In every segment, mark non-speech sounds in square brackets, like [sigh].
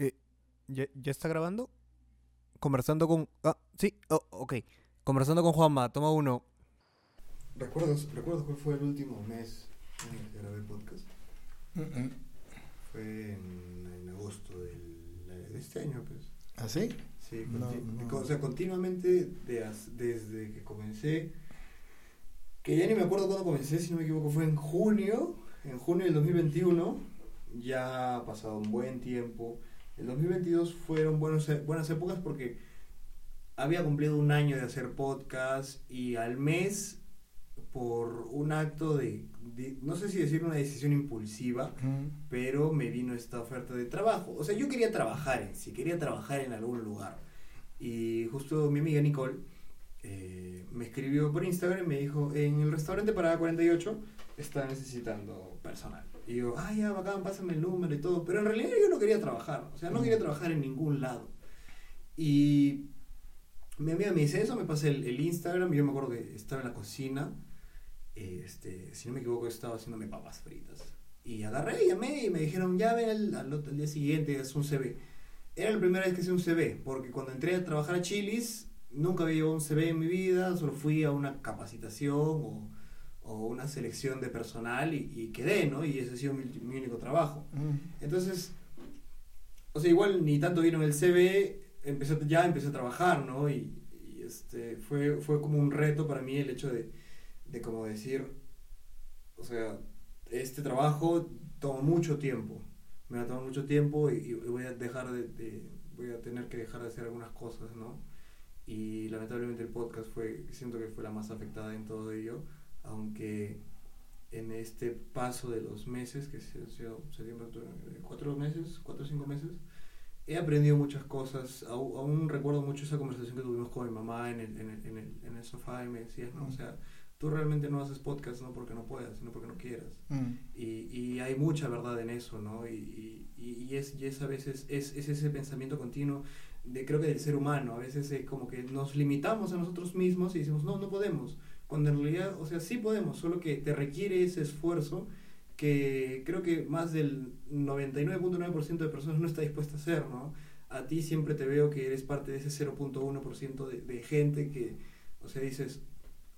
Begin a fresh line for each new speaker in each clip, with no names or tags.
Eh, ¿ya, ¿Ya está grabando? Conversando con... Ah, sí, oh, ok. Conversando con Juanma, toma uno.
¿Recuerdas, ¿Recuerdas cuál fue el último mes en el que grabé podcast? Fue en, en agosto del, de este año, pues.
¿Ah, sí?
Sí,
No,
conti-
no.
o sea, continuamente de as- desde que comencé, que ya ni me acuerdo cuándo comencé, si no me equivoco, fue en junio, en junio del 2021, ya ha pasado un buen tiempo. El 2022 fueron buenos, e- buenas épocas porque había cumplido un año de hacer podcast y al mes, por un acto de, de- no sé si decir una decisión impulsiva, pero me vino esta oferta de trabajo. O sea, yo quería trabajar en sí, quería trabajar en algún lugar. Y justo mi amiga Nicole eh, me escribió por Instagram y me dijo, en el restaurante Parada 48 está necesitando personal. Y yo, ah, ya, bacán, pásame el número y todo. Pero en realidad yo no quería trabajar, o sea, no quería trabajar en ningún lado. Y mi amiga me dice eso, me pasa el, el Instagram, y yo me acuerdo que estaba en la cocina, este, si no me equivoco estaba haciéndome papas fritas. Y agarré, llamé y me dijeron, ya ven al, al al día siguiente, es un CV. Era la primera vez que hice un CV, porque cuando entré a trabajar a Chilis, nunca había llevado un CV en mi vida, solo fui a una capacitación o, o una selección de personal y, y quedé, ¿no? Y ese ha sido mi, mi único trabajo.
Mm.
Entonces, o sea, igual ni tanto vieron el CV, empecé, ya empecé a trabajar, ¿no? Y, y, este, fue, fue como un reto para mí el hecho de, de como decir, o sea, este trabajo toma mucho tiempo, me va a tomar mucho tiempo y, y voy a dejar de, de- voy a tener que dejar de hacer algunas cosas, ¿no? Y lamentablemente el podcast fue, siento que fue la más afectada en todo ello, aunque en este paso de los meses, que se sido septiembre, cuatro meses, cuatro o cinco meses, he aprendido muchas cosas. Aún, aún recuerdo mucho esa conversación que tuvimos con mi mamá en el, en el, en el, en el sofá y me decías, ¿no? O sea, tú realmente no haces podcast no porque no puedas, sino porque no quieras.
Mm.
Y, y hay mucha verdad en eso, ¿no? Y, y, y es, es a veces, es, es ese pensamiento continuo de creo que del ser humano, a veces es como que nos limitamos a nosotros mismos y decimos, no, no podemos, cuando en realidad, o sea, sí podemos, solo que te requiere ese esfuerzo que creo que más del 99.9% de personas no está dispuesta a hacer, ¿no? A ti siempre te veo que eres parte de ese 0.1% de, de gente que, o sea, dices,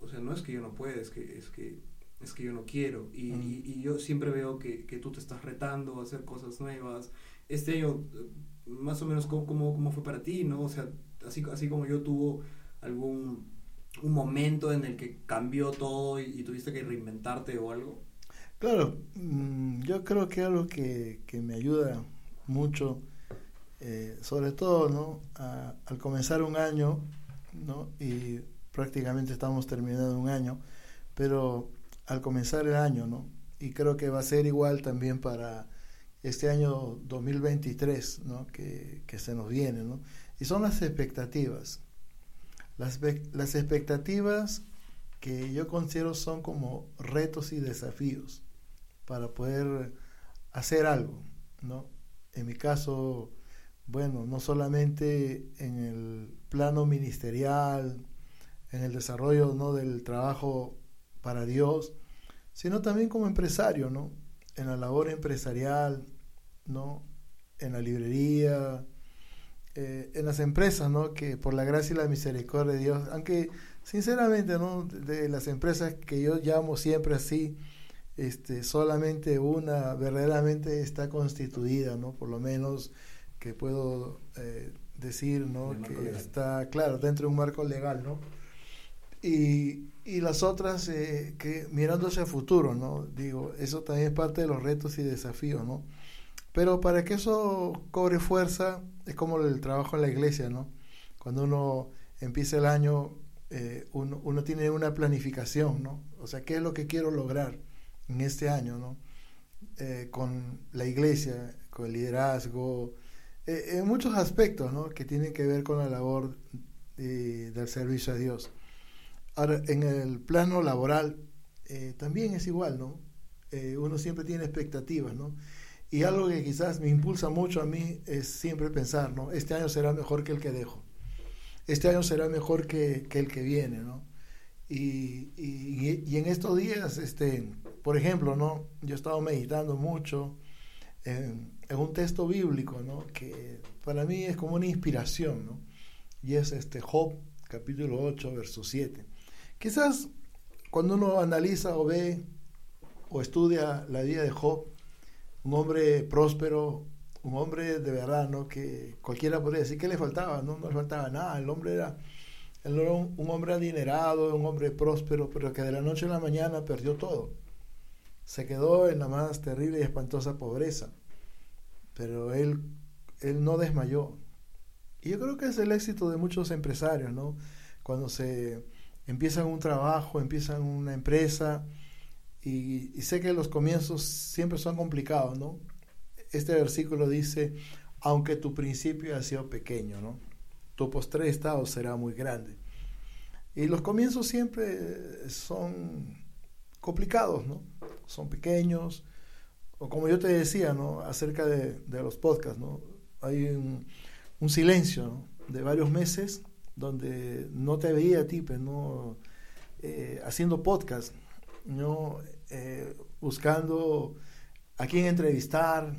o sea, no es que yo no pueda, es que, es que, es que yo no quiero. Y,
Mm.
y- y yo siempre veo que, que tú te estás retando a hacer cosas nuevas. Este año, eh, más o menos, ¿cómo, cómo, cómo fue para ti, no? O sea, así, así como yo tuvo algún un momento en el que cambió todo y, tuviste que reinventarte o algo.
Claro, mm, yo creo que algo que, que me ayuda mucho, eh, sobre todo, ¿no? Al comenzar un año, ¿no? Y prácticamente estamos terminando un año, pero al comenzar el año, ¿no? Y creo que va a ser igual también para este año 2023, ¿no? Que, que se nos viene, ¿no? Y son las expectativas. Las, las expectativas que yo considero son como retos y desafíos para poder hacer algo, ¿no? En mi caso, bueno, no solamente en el plano ministerial, en el desarrollo ¿no? del trabajo para Dios, sino también como empresario, ¿no? En la labor empresarial, ¿no? En la librería, eh, en las empresas, ¿no? Que por la gracia y la misericordia de Dios, aunque sinceramente, ¿no? De las empresas que yo llamo siempre así, este, solamente una verdaderamente está constituida, ¿no? Por lo menos que puedo eh, decir, ¿no? Que
legal.
está, claro, dentro de un marco legal, ¿no? Y, y las otras, eh, que mirando hacia el futuro, ¿no? Digo, eso también es parte de los retos y desafíos, ¿no? Pero para que eso cobre fuerza, es como el trabajo en la iglesia, ¿no? Cuando uno empieza el año, eh, uno, tiene una planificación, ¿no? O sea, ¿qué es lo que quiero lograr en este año, ¿no? Eh, con la iglesia, con el liderazgo, eh, en muchos aspectos, ¿no? Que tienen que ver con la labor del servicio a Dios. Ahora, en el plano laboral, también es igual, ¿no? Uno siempre tiene expectativas, ¿no? Y algo que quizás me impulsa mucho a mí es siempre pensar, ¿no? Este año será mejor que el que dejo. Este año será mejor que, que el que viene, ¿no? Y, y, y en estos días, este, por ejemplo, ¿no? Yo he estado meditando mucho en, un texto bíblico, ¿no? Que para mí es como una inspiración, ¿no? Y es este Job, capítulo 8, verso 7. Quizás cuando uno analiza o ve o estudia la vida de Job, un hombre próspero, un hombre de verdad, ¿no? Que cualquiera podría decir que le faltaba, no, no le faltaba nada. El hombre era, un, un, hombre adinerado, un hombre próspero, pero que de la noche a la mañana perdió todo. Se quedó en la más terrible y espantosa pobreza. Pero él, él no desmayó. Y yo creo que es el éxito de muchos empresarios, ¿no? Cuando se empiezan un trabajo, empiezan una empresa, y, y sé que los comienzos siempre son complicados, ¿no? Este versículo dice, aunque tu principio ha sido pequeño, ¿no? Tu postre estado será muy grande. Y los comienzos siempre son complicados, ¿no? Son pequeños, o como yo te decía, ¿no? Acerca de, de los podcasts, ¿no? Hay un, un silencio ¿no? de varios meses donde no te veía a ti, pues, ¿no? Eh, haciendo podcast, ¿no? Eh, buscando a quién entrevistar,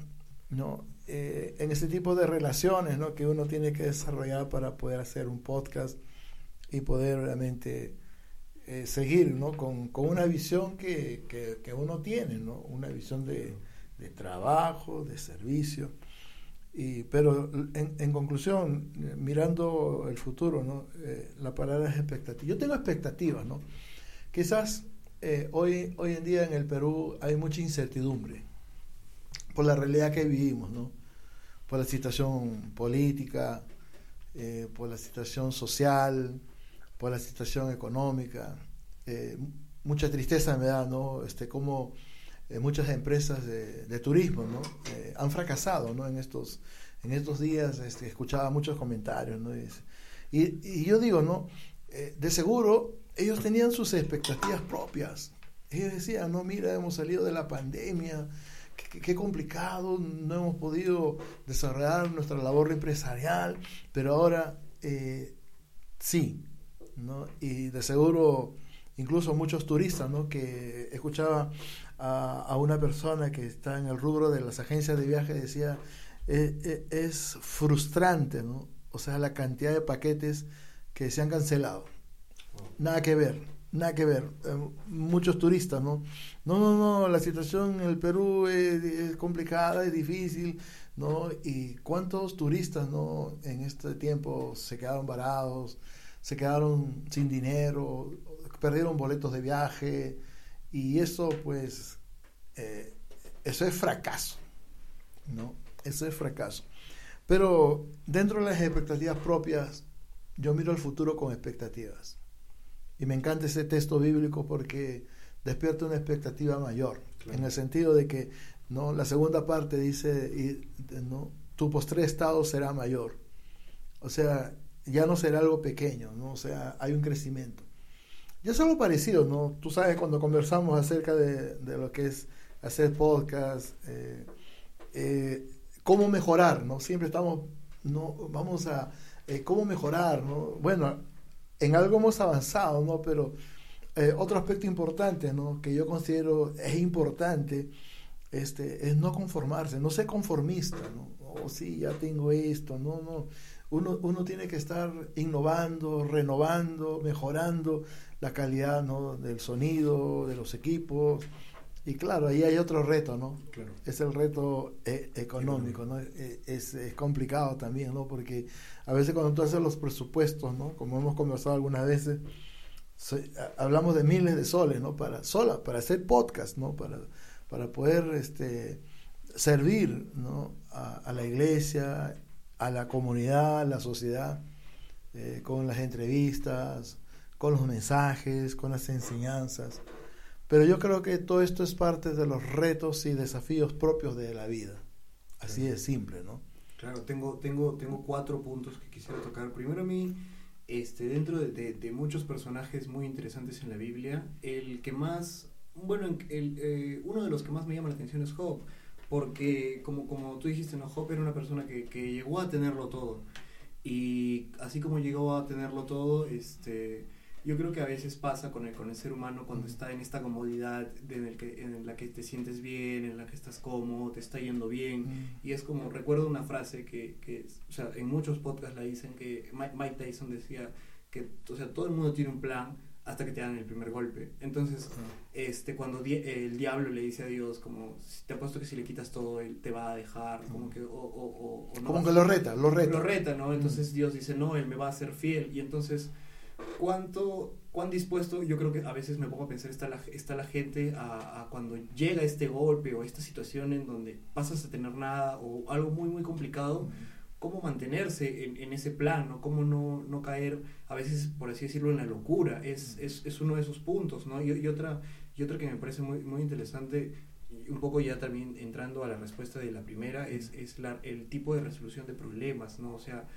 ¿no? Eh, en ese tipo de relaciones ¿no? que uno tiene que desarrollar para poder hacer un podcast y poder realmente eh, seguir ¿no? con, con, una visión que, que, que, uno tiene, ¿no? una visión de, de trabajo, de servicio. Y, pero en, en, conclusión, mirando el futuro, ¿no? La palabra es expectativa. Yo tengo expectativas, ¿no? Quizás eh, hoy, hoy en día en el Perú hay mucha incertidumbre por la realidad que vivimos, ¿no? Por la situación política, eh, por la situación social, por la situación económica. Eh, mucha tristeza me da, ¿no? Este, como eh, muchas empresas de, de turismo, ¿no? Eh, han fracasado, ¿no? En estos, en estos días este, escuchaba muchos comentarios, ¿no? Y, y yo digo, ¿no? Eh, de seguro ellos tenían sus expectativas propias. Ellos decían, no, mira, hemos salido de la pandemia, qué, complicado, no hemos podido desarrollar nuestra labor empresarial, pero ahora eh, sí, ¿no? Y de seguro incluso muchos turistas, ¿no? Que escuchaba a, a, una persona que está en el rubro de las agencias de viaje, decía, eh, eh, es frustrante, ¿no? O sea, la cantidad de paquetes que se han cancelado. Nada que ver, nada que ver. Eh, muchos turistas, ¿no? No, no, no, la situación en el Perú es, complicada, es difícil, ¿no? Y cuántos turistas, ¿no? En este tiempo se quedaron varados, se quedaron sin dinero, perdieron boletos de viaje, y eso, pues, eh, eso es fracaso, ¿no? Eso es fracaso. Pero dentro de las expectativas propias, yo miro el futuro con expectativas. Y me encanta ese texto bíblico porque despierta una expectativa mayor, claro. en el sentido de que no la segunda parte dice y, no tu postre estado será mayor. O sea, ya no será algo pequeño, ¿no? O sea, hay un crecimiento. Y es algo parecido, ¿no? Tú sabes cuando conversamos acerca de, de lo que es hacer podcast, eh, eh, cómo mejorar, ¿no? Siempre estamos, no, vamos a, eh, cómo mejorar, ¿no? Bueno, en algo hemos avanzado, ¿no? Pero eh, otro aspecto importante, ¿no? Que yo considero es importante, este, es no conformarse, no ser conformista, ¿no? Oh, sí, ya tengo esto, no, no. Uno, uno tiene que estar innovando, renovando, mejorando la calidad ¿no? del sonido, de los equipos. Y claro, ahí hay otro reto, ¿no?
Claro.
Es el reto eh, económico, ¿no? Es, es, complicado también, ¿no? Porque a veces cuando tú haces los presupuestos, ¿no? Como hemos conversado algunas veces, hablamos de miles de soles, ¿no? Para, sola, para hacer podcast, ¿no? Para, para poder este, servir, ¿no? A, a la iglesia, a la comunidad, a la sociedad, eh, con las entrevistas, con los mensajes, con las enseñanzas. Pero yo creo que todo esto es parte de los retos y desafíos propios de la vida. Así
claro.
de simple, ¿no?
Claro, tengo, tengo, tengo cuatro puntos que quisiera tocar. Primero a mí, este, dentro de, de, de muchos personajes muy interesantes en la Biblia, el que más, bueno, el, eh, uno de los que más me llama la atención es Job, porque como, como tú dijiste, ¿no? Job era una persona que, que llegó a tenerlo todo. Y así como llegó a tenerlo todo, este yo creo que a veces pasa con el, con el ser humano cuando
Mm.
está en esta comodidad de en, el que, en la que te sientes bien, en la que estás cómodo, te está yendo bien.
Mm.
Y es como, recuerdo una frase que, que o sea, en muchos podcasts la dicen que Mike, Tyson decía que, o sea, todo el mundo tiene un plan hasta que te dan el primer golpe. Entonces, este, cuando di- el diablo le dice a Dios, como, "Si- te apuesto que si le quitas todo, él te va a dejar, como que, o, o, o- o no
Como que
a-
lo reta, lo reta.
lo reta, ¿no? Entonces Dios dice, no, Él me va a ser fiel. Y entonces, ¿cuánto, cuán dispuesto, yo creo que a veces me pongo a pensar, está la, está la gente a, a cuando llega este golpe o esta situación en donde pasas a tener nada o algo muy, muy complicado, cómo mantenerse en, en ese plan, ¿no? Cómo no, no caer, a veces, por así decirlo, en la locura. Es, es, es uno de esos puntos, ¿no? Y, y otra, y otra que me parece muy, muy interesante, un poco ya también entrando a la respuesta de la primera, es, es la, el tipo de resolución de problemas, ¿no? O sea,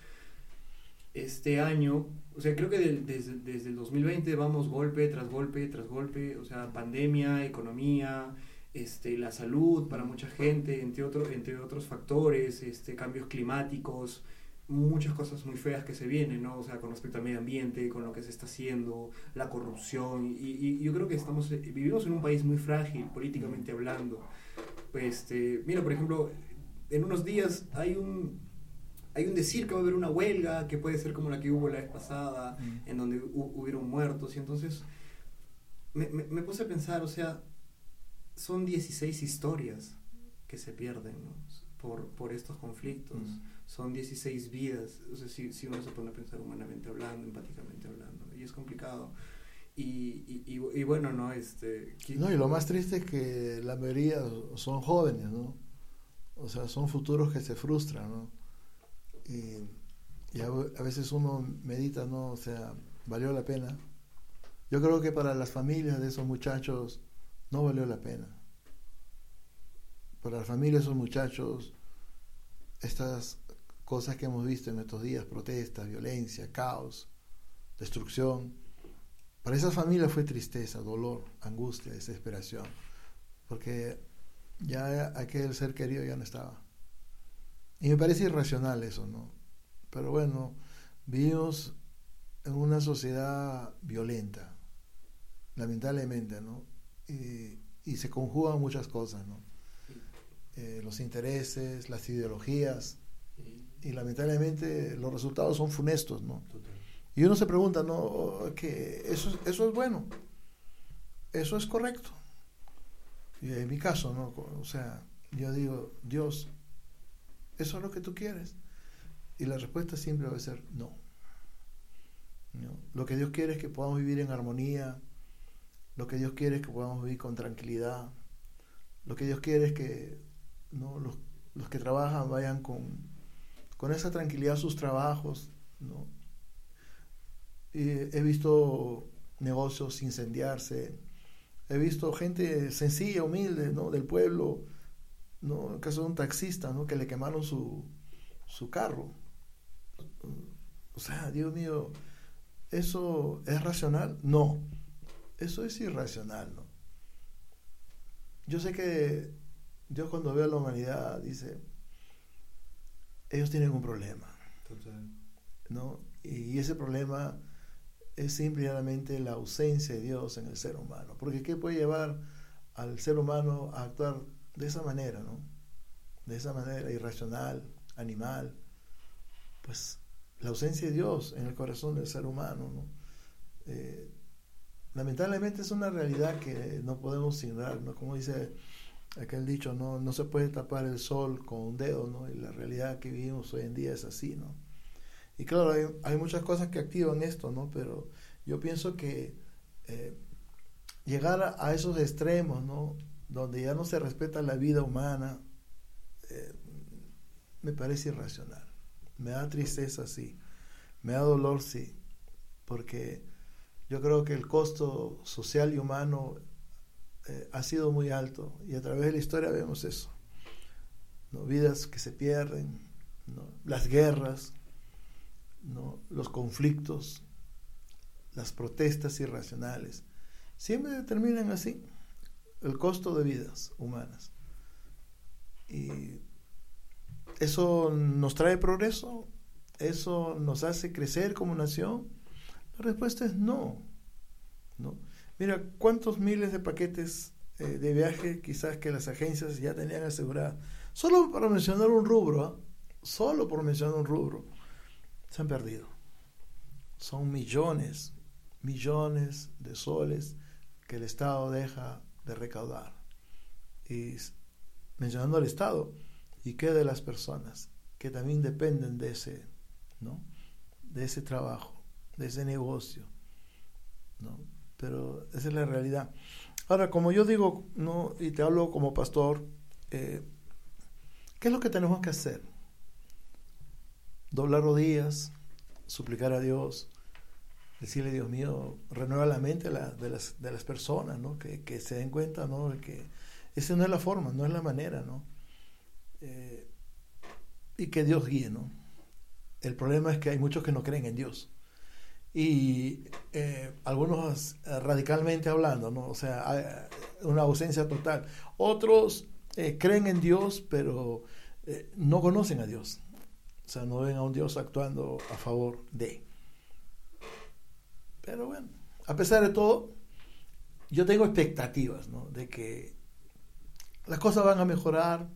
este año, o sea, creo que del- desde, desde el 2020 vamos golpe tras golpe tras golpe, o sea, pandemia, economía, este, la salud para mucha gente, entre, otro, entre otros factores, este, cambios climáticos, muchas cosas muy feas que se vienen, ¿no? O sea, con respecto al medio ambiente, con lo que se está haciendo, la corrupción, y, y yo creo que estamos, eh, vivimos en un país muy frágil, políticamente hablando. Este, mira, por ejemplo, en unos días hay un, hay un decir que va a haber una huelga, que puede ser como la que hubo la vez pasada,
Mm.
en donde hu- hubieron muertos, y entonces me, me, me puse a pensar, o sea, son 16 historias que se pierden ¿no? por, por estos conflictos,
Mm.
son 16 vidas, o sea, si, si uno se pone a pensar humanamente hablando, empáticamente hablando, y es complicado. Y, y, y, y bueno, ¿no? Este,
No, y lo más triste es que la mayoría son jóvenes, ¿no? O sea, son futuros que se frustran, ¿no? Y, a veces uno medita, ¿no? O sea, ¿valió la pena? Yo creo que para las familias de esos muchachos no valió la pena. Para las familias de esos muchachos, estas cosas que hemos visto en estos días, protestas, violencia, caos, destrucción, para esas familias fue tristeza, dolor, angustia, desesperación, porque ya aquel ser querido ya no estaba. Y me parece irracional eso, ¿no? Pero bueno, vivimos en una sociedad violenta, lamentablemente, ¿no? Y, y se conjugan muchas cosas, ¿no? Eh, los intereses, las ideologías, y lamentablemente los resultados son funestos, ¿no? Y uno se pregunta, ¿no? Que eso, es- eso es bueno, eso es correcto. Y en mi caso, ¿no? O sea, yo digo, Dios, ¿eso es lo que tú quieres? Y la respuesta siempre va a ser no. Lo que Dios quiere es que podamos vivir en armonía, lo que Dios quiere es que podamos vivir con tranquilidad, lo que Dios quiere es que ¿no? los, los que trabajan vayan con, con esa tranquilidad a sus trabajos, ¿no? He visto negocios incendiarse, he visto gente sencilla, humilde, ¿no? Del pueblo, ¿no? En el caso de un taxista, ¿no? Que le quemaron su, su carro. O sea, Dios mío, ¿eso es racional? No, eso es irracional, ¿no? Yo sé que Dios cuando ve a la humanidad dice, ellos tienen un problema,
Total.
¿no? Y ese problema es simplemente la ausencia de Dios en el ser humano. Porque ¿qué puede llevar al ser humano a actuar de esa manera, ¿no? De esa manera irracional, animal. Pues la ausencia de Dios en el corazón del ser humano, ¿no? Eh, lamentablemente es una realidad que no podemos ignorar, ¿no? Como dice aquel dicho, ¿no? No se puede tapar el sol con un dedo, ¿no? Y la realidad que vivimos hoy en día es así, ¿no? Y claro, hay, muchas cosas que activan esto, ¿no? Pero yo pienso que eh, llegar a, esos extremos, ¿no? Donde ya no se respeta la vida humana, eh, me parece irracional. Me da tristeza, sí. Me da dolor, sí. Porque yo creo que el costo social y humano eh, ha sido muy alto. Y a través de la historia vemos eso. ¿no? Vidas que se pierden, las guerras, los conflictos, las protestas irracionales, siempre terminan así, el costo de vidas humanas. Y eso nos trae progreso, eso nos hace crecer como nación. La respuesta es no. ¿no? Mira, ¿cuántos miles de paquetes eh, de viaje quizás que las agencias ya tenían aseguradas? Solo para mencionar un rubro, ¿ah? solo por mencionar un rubro, se han perdido. Son millones, millones de soles que el Estado deja de recaudar. Y mencionando al Estado, ¿y qué de las personas que también dependen de ese, ¿no? de ese trabajo, de ese negocio? ¿no? Pero esa es la realidad. Ahora, como yo digo, ¿no? y te hablo como pastor, eh, ¿qué es lo que tenemos que hacer? Doblar rodillas, suplicar a Dios, decirle, Dios mío, renueva la mente de, las, de las personas, ¿no? Que, que, se den cuenta, ¿no? Que esa no es la forma, no es la manera, ¿no? Eh, y que Dios guíe, ¿no? El problema es que hay muchos que no creen en Dios. Y eh, algunos eh, radicalmente hablando, ¿no? O sea, una ausencia total. Otros creen en Dios, pero no conocen a Dios. O sea, no ven a un Dios actuando a favor de. Pero bueno, a pesar de todo, yo tengo expectativas, ¿no? De que las cosas van a mejorar.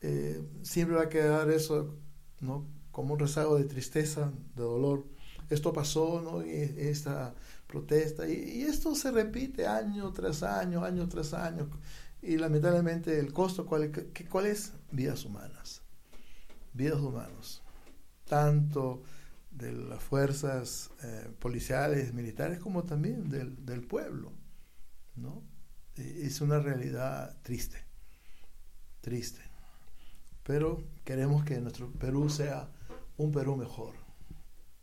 Eh, siempre va a quedar eso, ¿no? Como un rezago de tristeza, de dolor. Esto pasó, ¿no? Y esta protesta. Y, esto se repite año tras año, año tras año. Y lamentablemente el costo, ¿cuál, cuál es? Vidas humanas. Vidas humanos. Tanto de las fuerzas eh, policiales, militares, como también del, del pueblo. ¿no? Es una realidad triste, triste. Pero queremos que nuestro Perú sea un Perú mejor.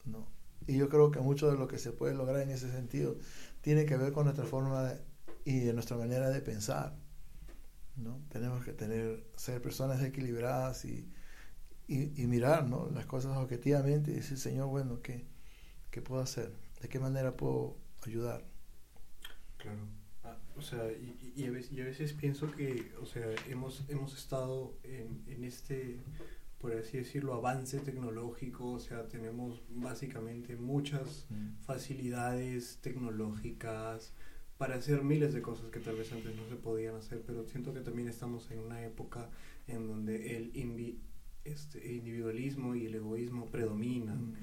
¿no? Y yo creo que mucho de lo que se puede lograr en ese sentido tiene que ver con nuestra forma y de nuestra manera de pensar. ¿no? Tenemos que tener, ser personas equilibradas y, y, mirar ¿no? las cosas objetivamente y decir, Señor, bueno, ¿qué, ¿qué puedo hacer? ¿De qué manera puedo ayudar?
Claro. Ah, o sea, y, y, a veces, pienso que, o sea, hemos, hemos estado en, en este, por así decirlo, avance tecnológico, o sea, tenemos básicamente muchas mm. facilidades tecnológicas para hacer miles de cosas que tal vez antes no se podían hacer, pero siento que también estamos en una época en donde el, este, individualismo y el egoísmo predominan.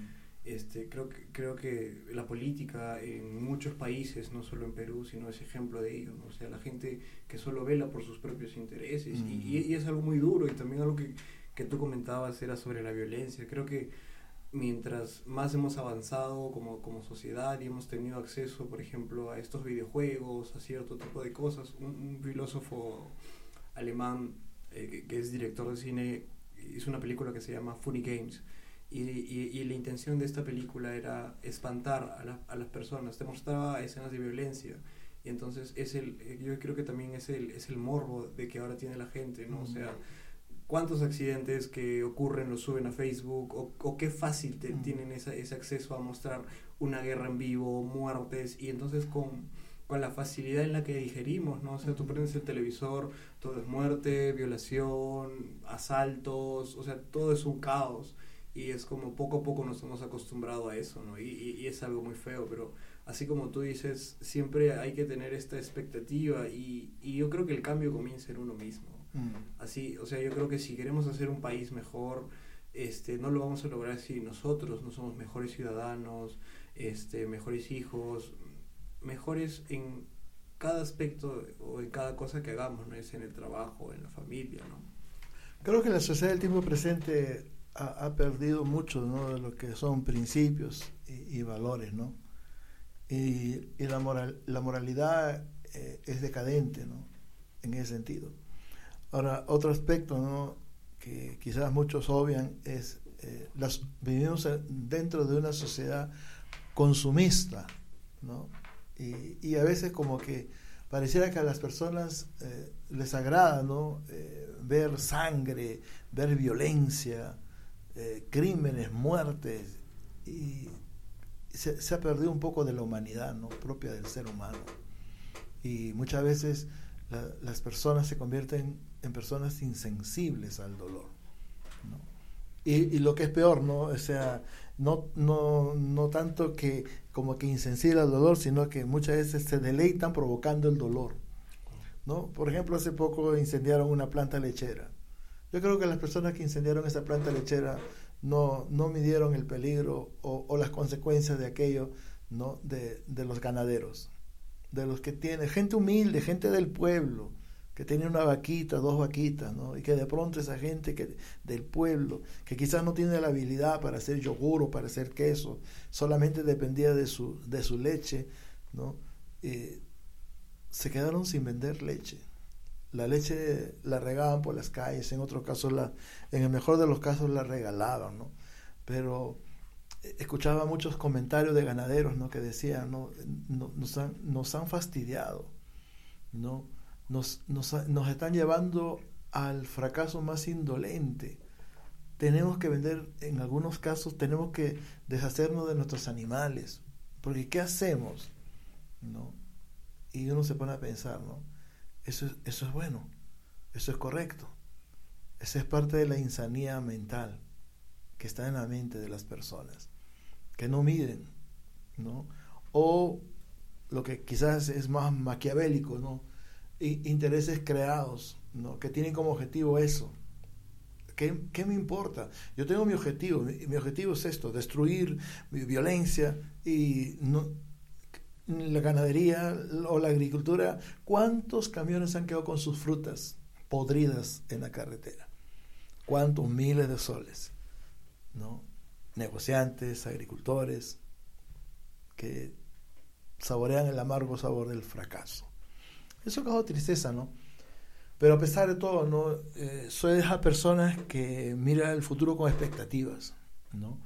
Este, creo, que, creo que la política en muchos países, no solo en Perú, sino es ejemplo de ello. O sea, la gente que solo vela por sus propios intereses. y, y, es algo muy duro. Y también algo que, que tú comentabas era sobre la violencia. Creo que mientras más hemos avanzado como, como sociedad y hemos tenido acceso, por ejemplo, a estos videojuegos, a cierto tipo de cosas, un, filósofo alemán eh, que, es director de cine hizo una película que se llama Funny Games. Y, y, la intención de esta película era espantar a, a, las personas, te mostraba escenas de violencia. Y entonces es el, yo creo que también es el, es el morbo de que ahora tiene la gente, ¿no? O sea, cuántos accidentes que ocurren los suben a Facebook o, o qué fácil tienen esa, ese acceso a mostrar una guerra en vivo, muertes, y entonces con con la facilidad en la que digerimos, ¿no? O sea, tú prendes el televisor, todo es muerte, violación, asaltos, o sea, todo es un caos. Y es como poco a poco nos hemos acostumbrado a eso, ¿no? Y, y, es algo muy feo, pero así como tú dices, siempre hay que tener esta expectativa y, y yo creo que el cambio comienza en uno mismo. Mm. Así, o sea, yo creo que si queremos hacer un país mejor, este, no lo vamos a lograr si nosotros no somos mejores ciudadanos, este, mejores hijos, mejores en cada aspecto o en cada cosa que hagamos, ¿no? Es en el trabajo, en la familia, ¿no?
Creo que la sociedad del tiempo presente ha, perdido mucho, ¿no? De lo que son principios y, valores, ¿no? Y, y, la, moral, la moralidad eh, es decadente, ¿no? En ese sentido. Ahora, otro aspecto, ¿no? Que quizás muchos obvian es, eh, las, vivimos dentro de una sociedad consumista, ¿no? Y, a veces como que pareciera que a las personas eh, les agrada ¿no? Eh, ver sangre, ver violencia, eh, crímenes, muertes, y se, ha perdido un poco de la humanidad ¿no? propia del ser humano. Y muchas veces las personas se convierten en personas insensibles al dolor. Y, y, lo que es peor, ¿no? O sea, no, no, no tanto que como que insensible al dolor, sino que muchas veces se deleitan provocando el dolor. ¿no? Por ejemplo, hace poco incendiaron una planta lechera. Yo creo que las personas que incendiaron esa planta lechera no, no midieron el peligro o, las consecuencias de aquello ¿no? de, de los ganaderos, de los que tienen, gente humilde, gente del pueblo, que tiene una vaquita, dos vaquitas, ¿no? Y que de pronto esa gente que, del pueblo, que quizás no tiene la habilidad para hacer yogur o para hacer queso, solamente dependía de su, de su leche, ¿no? se quedaron sin vender leche. La leche la regaban por las calles, en otros casos, la, en el mejor de los casos, la regalaban, ¿no? Pero eh, escuchaba muchos comentarios de ganaderos, ¿no? Que decían, ¿no? Nos, han, nos han fastidiado, ¿no? Nos, nos, nos están llevando al fracaso más indolente. Tenemos que vender, en algunos casos, tenemos que deshacernos de nuestros animales. Porque ¿qué hacemos? ¿No? Y uno se pone a pensar. Eso, eso es bueno, eso es correcto. Esa es parte de la insanía mental que está en la mente de las personas, que no miden, ¿no? O lo que quizás es más maquiavélico, ¿no? Intereses creados, ¿no? que tienen como objetivo eso. ¿Qué, ¿Qué, me importa? Yo tengo mi objetivo, mi, objetivo es esto, destruir violencia y la ganadería o la agricultura. ¿Cuántos camiones han quedado con sus frutas podridas en la carretera? ¿Cuántos miles de soles? ¿No? Negociantes, agricultores, que saborean el amargo sabor del fracaso. Eso causa tristeza, ¿no? Pero a pesar de todo, ¿no? Eh, soy de esas personas que mira el futuro con expectativas, ¿no?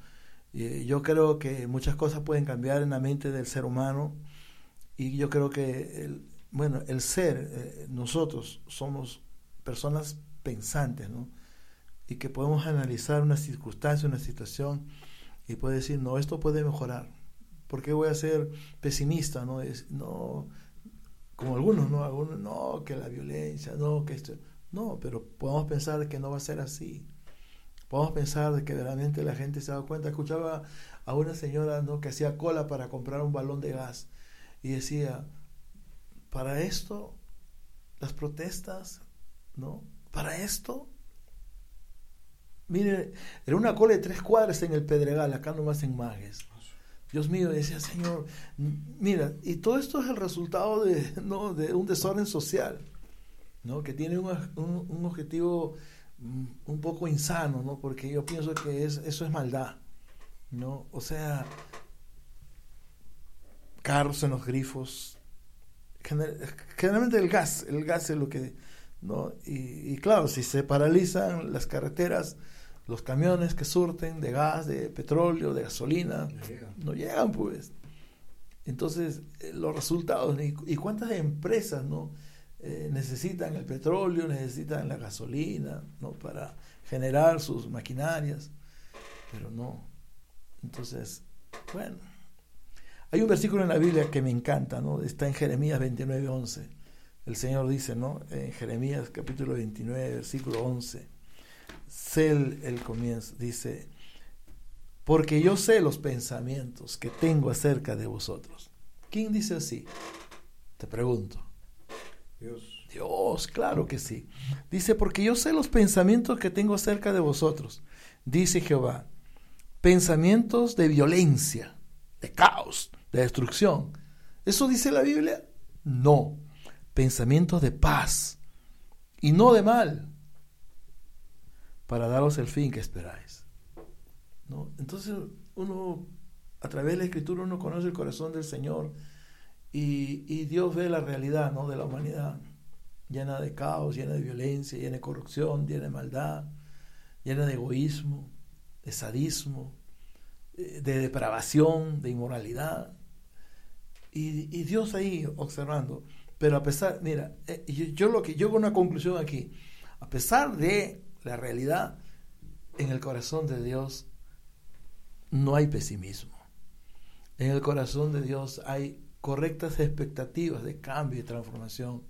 Y yo creo que muchas cosas pueden cambiar en la mente del ser humano y yo creo que, el, bueno, el ser, eh, nosotros somos personas pensantes, ¿no? Y que podemos analizar una circunstancia, una situación y puede decir, no, esto puede mejorar. ¿Por qué voy a ser pesimista? No, es, no como algunos, ¿no? Algunos, no, que la violencia, no, que esto. No, pero podemos pensar que no va a ser así. Podemos pensar que realmente la gente se dado cuenta. Escuchaba a una señora ¿no? que hacía cola para comprar un balón de gas y decía, para esto, las protestas, ¿no? Para esto, mire, era una cola de tres cuadras en el Pedregal, acá nomás en Magues. Dios mío, decía, Señor, mira, y todo esto es el resultado de, ¿no? de un desorden social, ¿no? que tiene un, objetivo mm, un poco insano, ¿no? porque yo pienso que es, eso es maldad. ¿no? O sea, carros en los grifos, generalmente el gas, el gas es lo que... ¿no? Y claro, si se paralizan las carreteras, los camiones que surten de gas, de petróleo, de gasolina, no llegan, pues. Entonces, eh, los resultados, ¿y cuántas empresas no eh, necesitan el petróleo, necesitan la gasolina, ¿no? Para generar sus maquinarias, pero no. Entonces, bueno. Hay un versículo en la Biblia que me encanta, ¿no? Está en Jeremías 29, 11. El Señor dice, ¿no? En Jeremías capítulo 29, versículo 11 sé el, comienzo, dice, porque yo sé los pensamientos que tengo acerca de vosotros. ¿Quién dice así? Te pregunto.
Dios.
Dios, claro que sí. Dice, porque yo sé los pensamientos que tengo acerca de vosotros. Dice Jehová, pensamientos de violencia, de caos, de destrucción. ¿Eso dice la Biblia? No, pensamientos de paz y no de mal, para daros el fin que esperáis. ¿No? Entonces uno, a través de la escritura, uno conoce el corazón del Señor y, Dios ve la realidad ¿no? de la humanidad, llena de caos, llena de violencia, llena de corrupción, llena de maldad, llena de egoísmo, de sadismo, de depravación, de inmoralidad. Y, Dios ahí observando. Pero a pesar, mira, eh, yo, lo que yo con una conclusión aquí, a pesar de la realidad, en el corazón de Dios no hay pesimismo. En el corazón de Dios hay correctas expectativas de cambio y transformación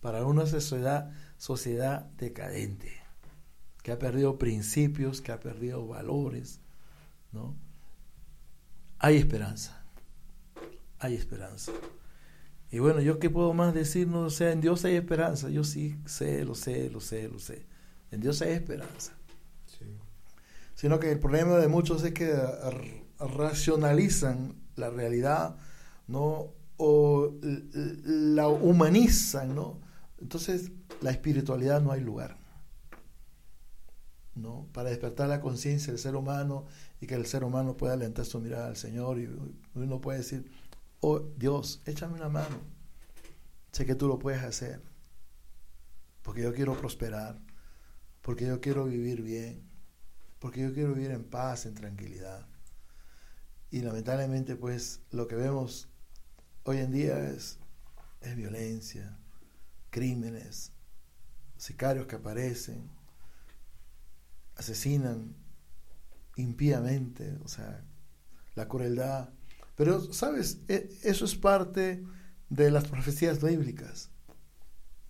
para una sociedad, sociedad decadente, que ha perdido principios, que ha perdido valores, ¿no? Hay esperanza. hay esperanza. Y bueno, yo qué puedo más decir, no o sea, en Dios hay esperanza. Yo sí sé, lo sé, lo sé, lo sé. En Dios hay esperanza. Sino que el problema de muchos es que racionalizan la realidad, ¿no? O la humanizan, ¿no? Entonces, la espiritualidad no hay lugar. ¿no? Para despertar la conciencia del ser humano y que el ser humano pueda alentar su mirada al Señor y uno puede decir, oh Dios, échame una mano. Sé que tú lo puedes hacer. Porque yo quiero prosperar. Porque yo quiero vivir bien. Porque yo quiero vivir en paz, en tranquilidad. Y lamentablemente, pues, lo que vemos hoy en día es, es violencia, crímenes, sicarios que aparecen, asesinan impíamente, o sea, la crueldad. Pero, ¿sabes? E, eso es parte de las profecías bíblicas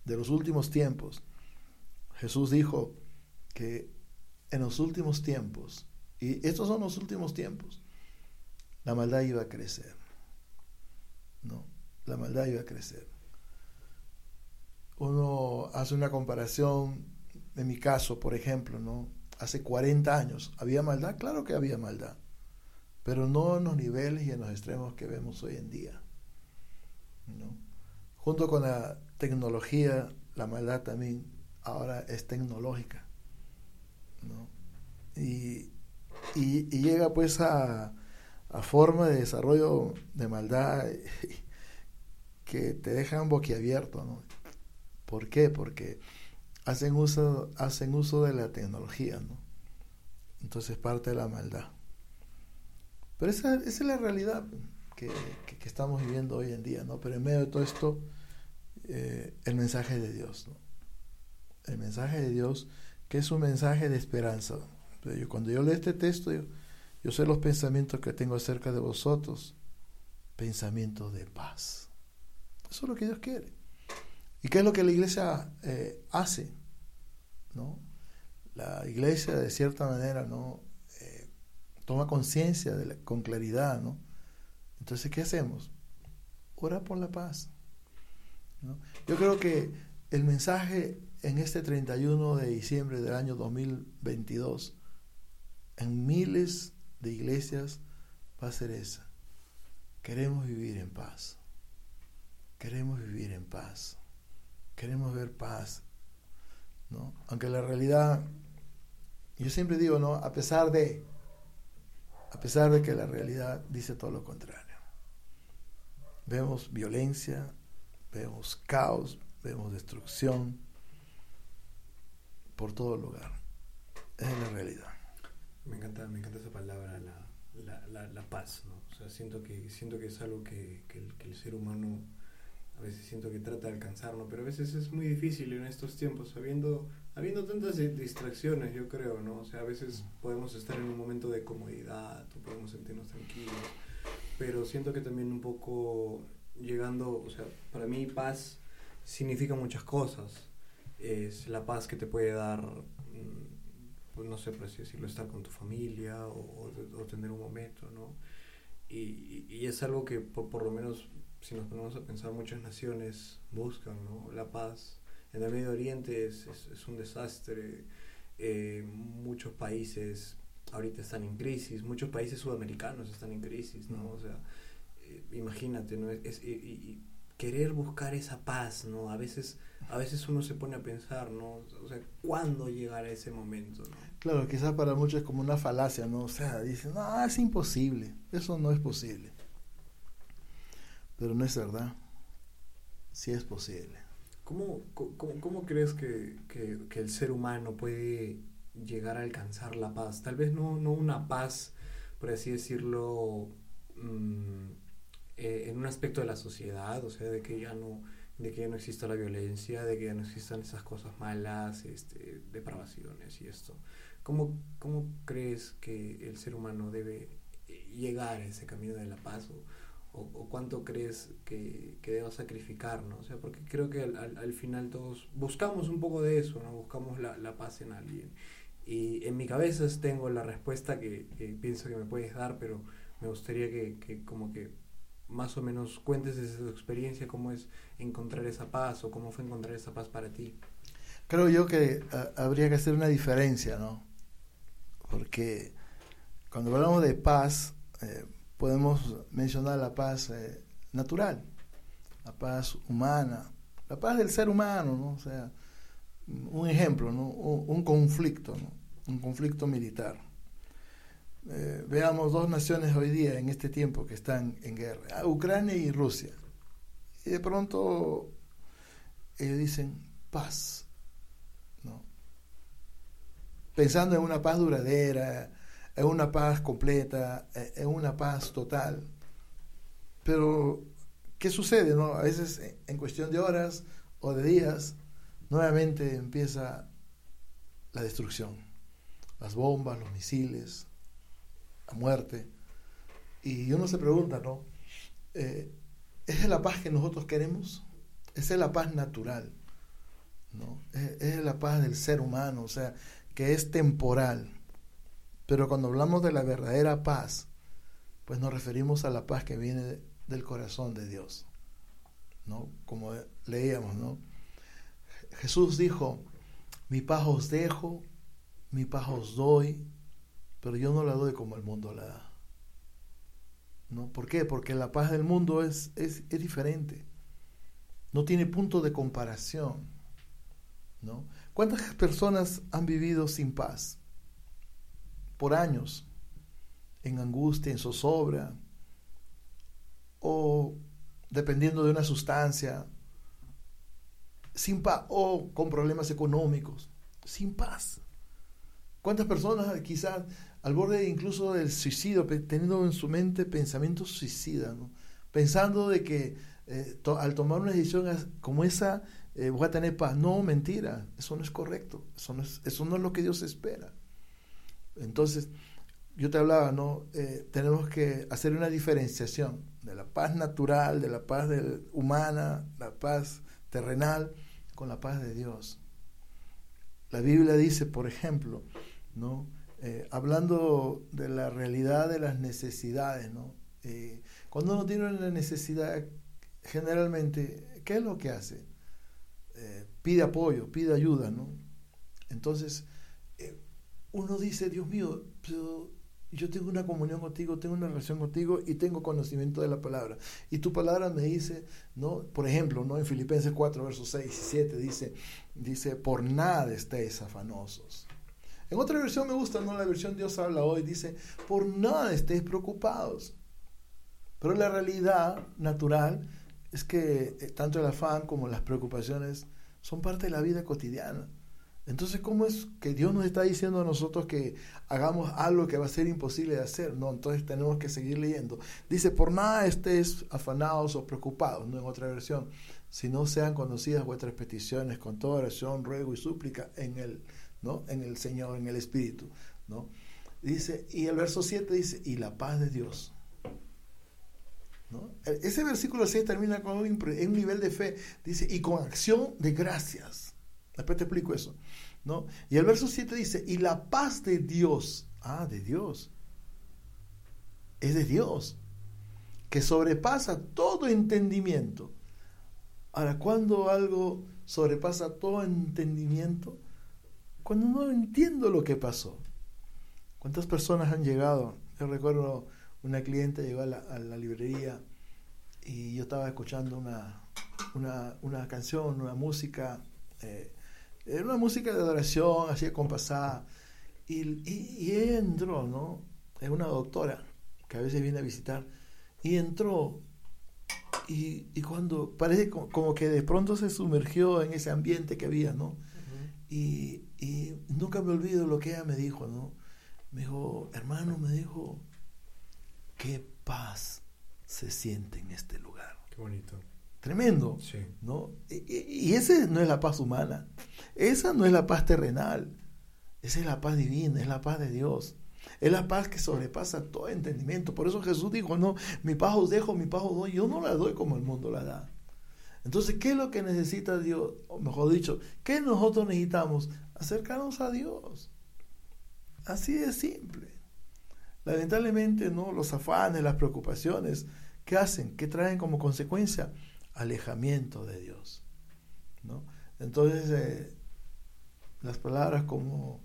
de los últimos tiempos. Jesús dijo que en los últimos tiempos, y estos son los últimos tiempos, la maldad iba a crecer. ¿No? La maldad iba a crecer. Uno hace una comparación, en mi caso, por ejemplo, ¿no? Hace 40 años, ¿había maldad? Claro que había maldad, pero no en los niveles y en los extremos que vemos hoy en día. ¿no? Junto con la tecnología, la maldad también ahora es tecnológica. Y, y, llega pues a, a forma de desarrollo de maldad [laughs] que te dejan boquiabierto. ¿no? ¿Por qué? Porque hacen uso, hacen uso de la tecnología, ¿no? Entonces parte de la maldad. Pero esa, es la realidad que, estamos viviendo hoy en día, ¿no? Pero en medio de todo esto, eh, el mensaje de Dios, ¿no? El mensaje de Dios, que es un mensaje de esperanza. cuando yo leo este texto, yo, sé los pensamientos que tengo acerca de vosotros, pensamientos de paz. Eso es lo que Dios quiere. ¿Y qué es lo que la iglesia eh, hace? ¿No? La iglesia, de cierta manera, ¿no? Eh, toma conciencia con claridad. ¿no? Entonces, ¿qué hacemos? Ora por la paz. Yo creo que el mensaje en este 31 de diciembre del año 2022, en miles de iglesias, va a ser esa. Queremos vivir en paz. Queremos vivir en paz queremos ver paz, ¿no? Aunque la realidad, yo siempre digo, ¿no? A pesar de, a pesar de que la realidad dice todo lo contrario. Vemos violencia, vemos caos, vemos destrucción por todo lugar. Es la realidad.
Me encanta, me encanta esa palabra, la, paz, ¿no? O sea, siento que, siento que es algo que, que el ser humano a veces siento que trata de alcanzarlo, pero a veces es muy difícil en estos tiempos, habiendo, habiendo tantas distracciones, yo creo, ¿no? O sea, a veces podemos estar en un momento de comodidad, o podemos sentirnos tranquilos, pero siento que también un poco llegando, o sea, para mí paz significa muchas cosas. Es la paz que te puede dar, mm, pues no sé por así decirlo, estar con tu familia o, o, tener un momento, ¿no? Y, y, es algo que por, por lo menos si nos ponemos a pensar, muchas naciones buscan ¿no? la paz. En el Medio Oriente es, es, un desastre. Eh, muchos países ahorita están en crisis, muchos países sudamericanos están en crisis, ¿no? O sea, eh, imagínate, ¿no? Es, y, querer buscar esa paz, ¿no? A veces, a veces uno se pone a pensar, ¿no? O sea, ¿cuándo llegará ese momento, ¿no?
Claro, quizás para muchos es como una falacia, ¿no? O sea, dicen, no, es imposible, eso no es posible. Pero no es verdad. Sí es posible.
¿Cómo, cómo, crees que, que, el ser humano puede llegar a alcanzar la paz? Tal vez no, no una paz, por así decirlo, mm, eh, en un aspecto de la sociedad, o sea, de que ya no de que ya no exista la violencia, de que ya no existan esas cosas malas, este, depravaciones y esto. ¿Cómo, ¿Cómo crees que el ser humano debe eh, llegar a ese camino de la paz? O, o, cuánto crees que, que deba sacrificar, ¿no? O sea, porque creo que al, al, final todos buscamos un poco de eso, ¿no? Buscamos la, la, paz en alguien. Y en mi cabeza tengo la respuesta que, que, pienso que me puedes dar, pero me gustaría que, que como que más o menos cuentes desde tu experiencia cómo es encontrar esa paz o cómo fue encontrar esa paz para ti.
Creo yo que ah, habría que hacer una diferencia, ¿no? Porque cuando hablamos de paz, eh, podemos mencionar la paz eh, natural, la paz humana, la paz del ser humano, ¿no? O sea, un ejemplo, ¿no? Un, conflicto, ¿no? Un conflicto militar. Eh, veamos dos naciones hoy día en este tiempo que están en guerra, Ucrania y Rusia. Y de pronto ellos dicen paz, ¿no? Pensando en una paz duradera, en una paz completa, en una paz total. Pero, ¿qué sucede? No? A veces en cuestión de horas o de días, nuevamente empieza la destrucción. Las bombas, los misiles, la muerte. Y uno se pregunta, ¿no? Eh, ¿Es la paz que nosotros queremos? Esa es la paz natural, ¿no? Es, es, la paz del ser humano, o sea, que es temporal. Pero cuando hablamos de la verdadera paz, pues nos referimos a la paz que viene del corazón de Dios, ¿no? Como leíamos, ¿no? Jesús dijo, mi paz os dejo, mi paz os doy, pero yo no la doy como el mundo la da. ¿No? ¿Por qué? Porque la paz del mundo es, es, diferente. No tiene punto de comparación. ¿no? ¿Cuántas personas han vivido sin paz? Por años, en angustia, en zozobra, o dependiendo de una sustancia, sin paz, o con problemas económicos, sin paz. ¿Cuántas personas quizás al borde incluso del suicidio, teniendo en su mente pensamientos suicidas, pensando de que eh, al tomar una decisión como esa eh, voy a tener paz? No, mentira, eso no es correcto, eso no es, eso no es lo que Dios espera. Entonces, yo te hablaba, ¿no? Eh, tenemos que hacer una diferenciación de la paz natural, de la paz humana, la paz terrenal, con la paz de Dios. La Biblia dice, por ejemplo, ¿no? Eh, hablando de la realidad de las necesidades, ¿no? Eh, cuando uno tiene una necesidad, generalmente, ¿qué es lo que hace? Eh, pide apoyo, pide ayuda, ¿no? Entonces, uno dice, Dios mío, pero yo tengo una comunión contigo, tengo una relación contigo y tengo conocimiento de la palabra. Y tu palabra me dice, ¿no? Por ejemplo, ¿no? En Filipenses 4, versos 6 y 7 dice, dice, por nada estéis afanosos. En otra versión me gusta, ¿no? La versión Dios habla hoy, dice, por nada estéis preocupados. Pero la realidad natural es que eh, tanto el afán como las preocupaciones son parte de la vida cotidiana. Entonces, ¿cómo es que Dios nos está diciendo a nosotros que hagamos algo que va a ser imposible de hacer? No, entonces tenemos que seguir leyendo. Dice, por nada estés afanados o preocupados, no en otra versión, si no sean conocidas vuestras peticiones con toda oración, ruego y súplica en el, ¿no? en el Señor, en el Espíritu. ¿no? Dice, y el verso 7 dice, y la paz de Dios. ¿no? E, ese versículo 6 termina con un, un nivel de fe. Dice, y con acción de gracias. Después te explico eso. ¿no? Y el verso 7 dice, y la paz de Dios, ah, de Dios, es de Dios, que sobrepasa todo entendimiento. Ahora, cuando algo sobrepasa todo entendimiento, cuando no entiendo lo que pasó. ¿Cuántas personas han llegado? Yo recuerdo una cliente llegó a la, librería y yo estaba escuchando una, una, canción, una música eh, era una música de adoración, así compasada. Y, y, y ella entró, ¿no? Es una doctora que a veces viene a visitar. Y entró. Y, y cuando parece como, que de pronto se sumergió en ese ambiente que había, ¿no? y, y nunca me olvido lo que ella me dijo, ¿no? Me dijo, hermano, me dijo, qué paz se siente en este lugar.
Qué bonito.
Tremendo. ¿no? Y, esa no es la paz humana. Esa no es la paz terrenal. Esa es la paz divina, es la paz de Dios. Es la paz que sobrepasa todo entendimiento. Por eso Jesús dijo, no, mi paz os dejo, mi paz os doy. Yo no la doy como el mundo la da. Entonces, ¿qué es lo que necesita Dios? O mejor dicho, ¿qué nosotros necesitamos? Acercarnos a Dios. Así de simple. Lamentablemente, ¿no? Los afanes, las preocupaciones, ¿qué hacen? ¿Qué traen como consecuencia? Alejamiento de Dios. ¿no? Entonces, eh, las palabras como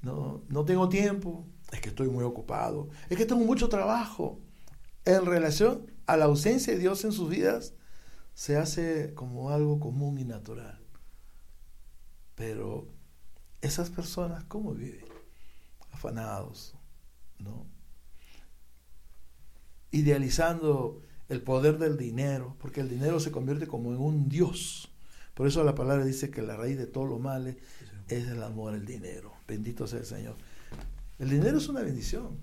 no, no tengo tiempo, es que estoy muy ocupado, es que tengo mucho trabajo, en relación a la ausencia de Dios en sus vidas, se hace como algo común y natural. Pero esas personas, ¿cómo viven? Afanados, ¿no? Idealizando el poder del dinero, porque el dinero se convierte como en un Dios. Por eso la palabra dice que la raíz de todo lo malo es el amor al dinero. Bendito sea el Señor. El dinero es una bendición.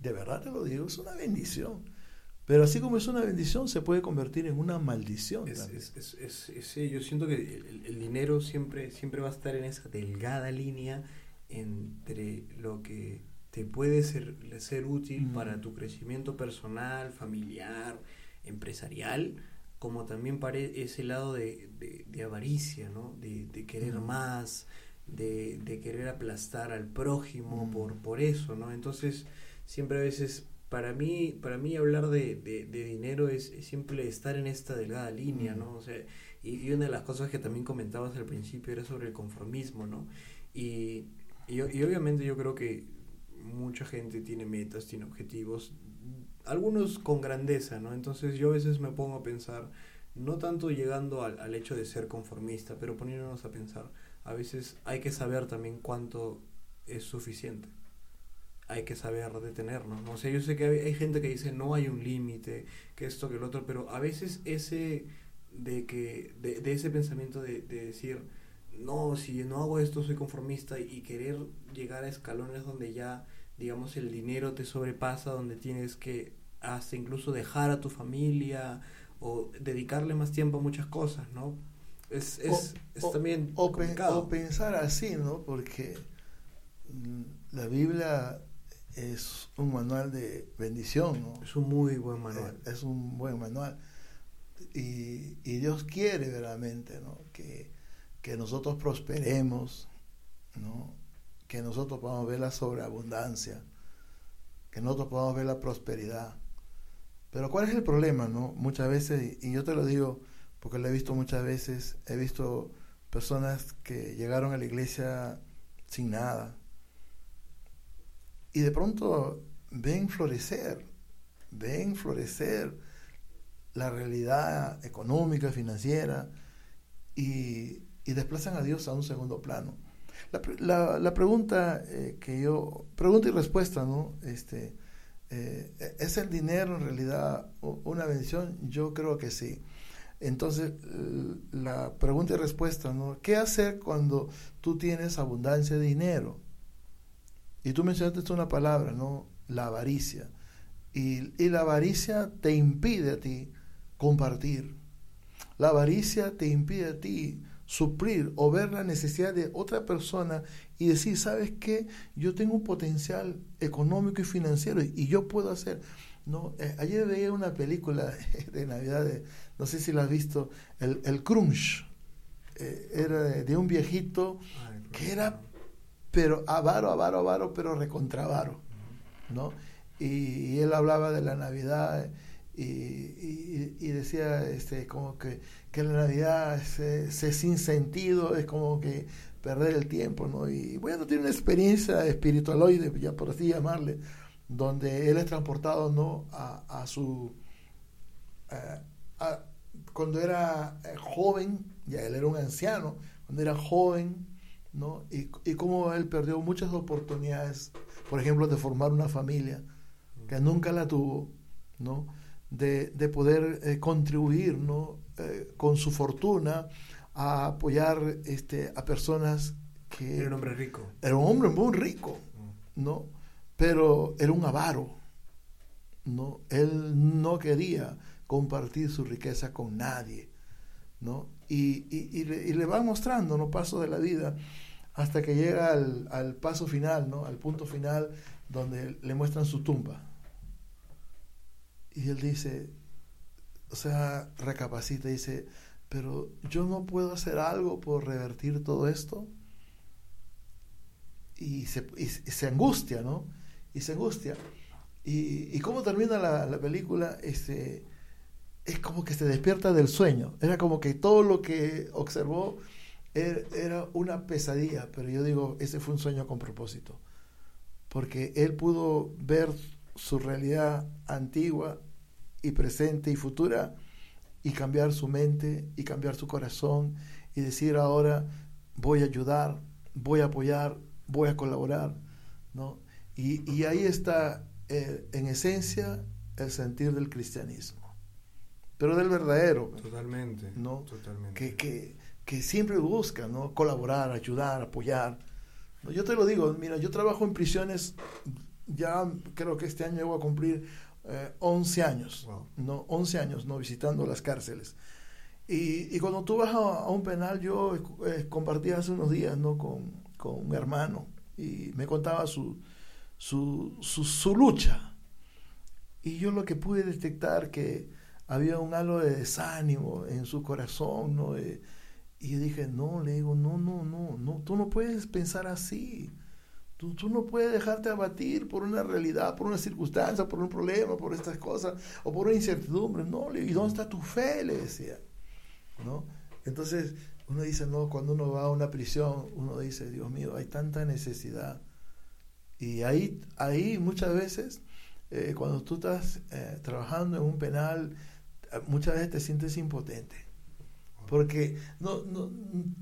De verdad te lo digo, es una bendición. Pero así como es una bendición, se puede convertir en una maldición.
Es, es, yo siento que el, dinero siempre, siempre va a estar en esa delgada línea entre lo que te puede ser, ser útil para tu crecimiento personal, familiar, empresarial, como también para ese lado de, de, avaricia, ¿no? de, querer más, de, querer aplastar al prójimo por, por eso. ¿no? Entonces, siempre a veces para mí, para mí hablar de, dinero es, siempre estar en esta delgada línea, ¿no? O sea, y, una de las cosas que también comentabas al principio era sobre el conformismo, ¿no? Y, y, obviamente yo creo que mucha gente tiene metas, tiene objetivos, algunos con grandeza, ¿no? Entonces yo a veces me pongo a pensar, no tanto llegando al, al hecho de ser conformista, pero poniéndonos a pensar, a veces hay que saber también cuánto es suficiente hay que saber detenernos. ¿no? O sea, yo sé que hay, gente que dice no hay un límite, que esto, que el otro, pero a veces ese de que de, de ese pensamiento de, de, decir no, si no hago esto soy conformista y, querer llegar a escalones donde ya digamos el dinero te sobrepasa, donde tienes que hasta incluso dejar a tu familia o dedicarle más tiempo a muchas cosas, ¿no? Es, es, es también
o, o pensar así, ¿no? Porque mm, la Biblia es un manual de bendición. ¿no?
Es un muy buen manual.
Es, un buen manual. Y, y Dios quiere verdaderamente ¿no? que, que nosotros prosperemos, ¿no? que nosotros podamos ver la sobreabundancia, que nosotros podamos ver la prosperidad. Pero ¿cuál es el problema? no Muchas veces, y yo te lo digo porque lo he visto muchas veces, he visto personas que llegaron a la iglesia sin nada, y de pronto ven florecer, ven florecer la realidad económica, financiera, y, desplazan a Dios a un segundo plano. La, pregunta eh, que yo, pregunta y respuesta, ¿no? Este, eh, ¿Es el dinero en realidad una bendición? Yo creo que sí. Entonces, la pregunta y respuesta, ¿no? ¿Qué hacer cuando tú tienes abundancia de dinero? Y tú mencionaste una palabra, ¿no? La avaricia. Y, la avaricia te impide a ti compartir. La avaricia te impide a ti suplir o ver la necesidad de otra persona y decir, ¿sabes qué? Yo tengo un potencial económico y financiero y, yo puedo hacer. No, eh, ayer veía una película [laughs] de Navidad, no sé si la has visto, el, el Crunch. Eh, era de, un viejito que era pero avaro, avaro, avaro, pero recontravaro, ¿no? Y, él hablaba de la Navidad y, decía este, como que, que la Navidad es, sin sentido, es como que perder el tiempo, ¿no? Y bueno, tiene una experiencia espiritualoide, ya por así llamarle, donde él es transportado, ¿no? A, a su... cuando era eh, joven, ya él era un anciano, cuando era joven, ¿no? Y, y cómo él perdió muchas oportunidades, por ejemplo, de formar una familia, que nunca la tuvo, ¿no? De, de poder eh, contribuir, ¿no? Eh, con su fortuna a apoyar este, a personas que...
Era un hombre rico.
Era un hombre muy rico, ¿no? Pero era un avaro, ¿no? Él no quería compartir su riqueza con nadie, ¿no? Y, y, y, le, y le, va mostrando, ¿no? Paso de la vida hasta que llega al, paso final, ¿no? Al punto final donde le muestran su tumba. Y él dice, o sea, recapacita y dice, pero yo no puedo hacer algo por revertir todo esto. Y se, angustia, ¿no? Y se angustia. Y, y cómo termina la, la película, este, es como que se despierta del sueño. Era como que todo lo que observó era, una pesadilla, pero yo digo, ese fue un sueño con propósito. Porque él pudo ver su realidad antigua y presente y futura y cambiar su mente y cambiar su corazón y decir ahora voy a ayudar, voy a apoyar, voy a colaborar, ¿no? Y, y ahí está eh, en esencia el sentir del cristianismo, pero del verdadero,
Totalmente.
¿no?
Totalmente.
Que, que, que siempre busca, ¿no? Colaborar, ayudar, apoyar. ¿no? Yo te lo digo, mira, yo trabajo en prisiones, ya creo que este año voy a cumplir eh, 11 años,
Wow.
¿no? 11 años, ¿no? Visitando las cárceles. Y, y cuando tú vas a, a un penal, yo eh, compartí hace unos días, ¿no? Con, con un hermano y me contaba su, su, su, su lucha. Y yo lo que pude detectar que había un halo de desánimo en su corazón, ¿no? Eh, y yo dije, no, le digo, no, no, no, no, tú no puedes pensar así. Tú, tú no puedes dejarte abatir por una realidad, por una circunstancia, por un problema, por estas cosas, o por una incertidumbre. No, le digo, ¿y dónde está tu fe? Le decía. ¿No? Entonces, uno dice, no, cuando uno va a una prisión, uno dice, Dios mío, hay tanta necesidad. Y ahí, ahí muchas veces, eh, cuando tú estás eh, trabajando en un penal, eh, muchas veces te sientes impotente. Porque no, no,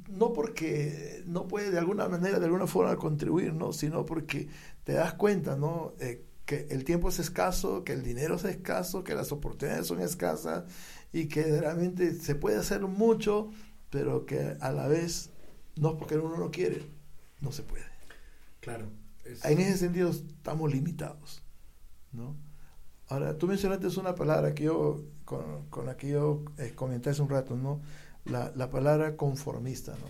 no porque no puede de alguna manera, de alguna forma contribuir, ¿no? sino porque te das cuenta ¿no? Eh, que el tiempo es escaso, que el dinero es escaso, que las oportunidades son escasas y que realmente se puede hacer mucho, pero que a la vez no es porque uno no quiere, no se puede.
Claro. es-
En ese sentido estamos limitados, ¿no? Ahora, tú mencionaste una palabra que yo, con, con la que yo eh, comenté hace un rato, ¿no? La, la palabra conformista, ¿no?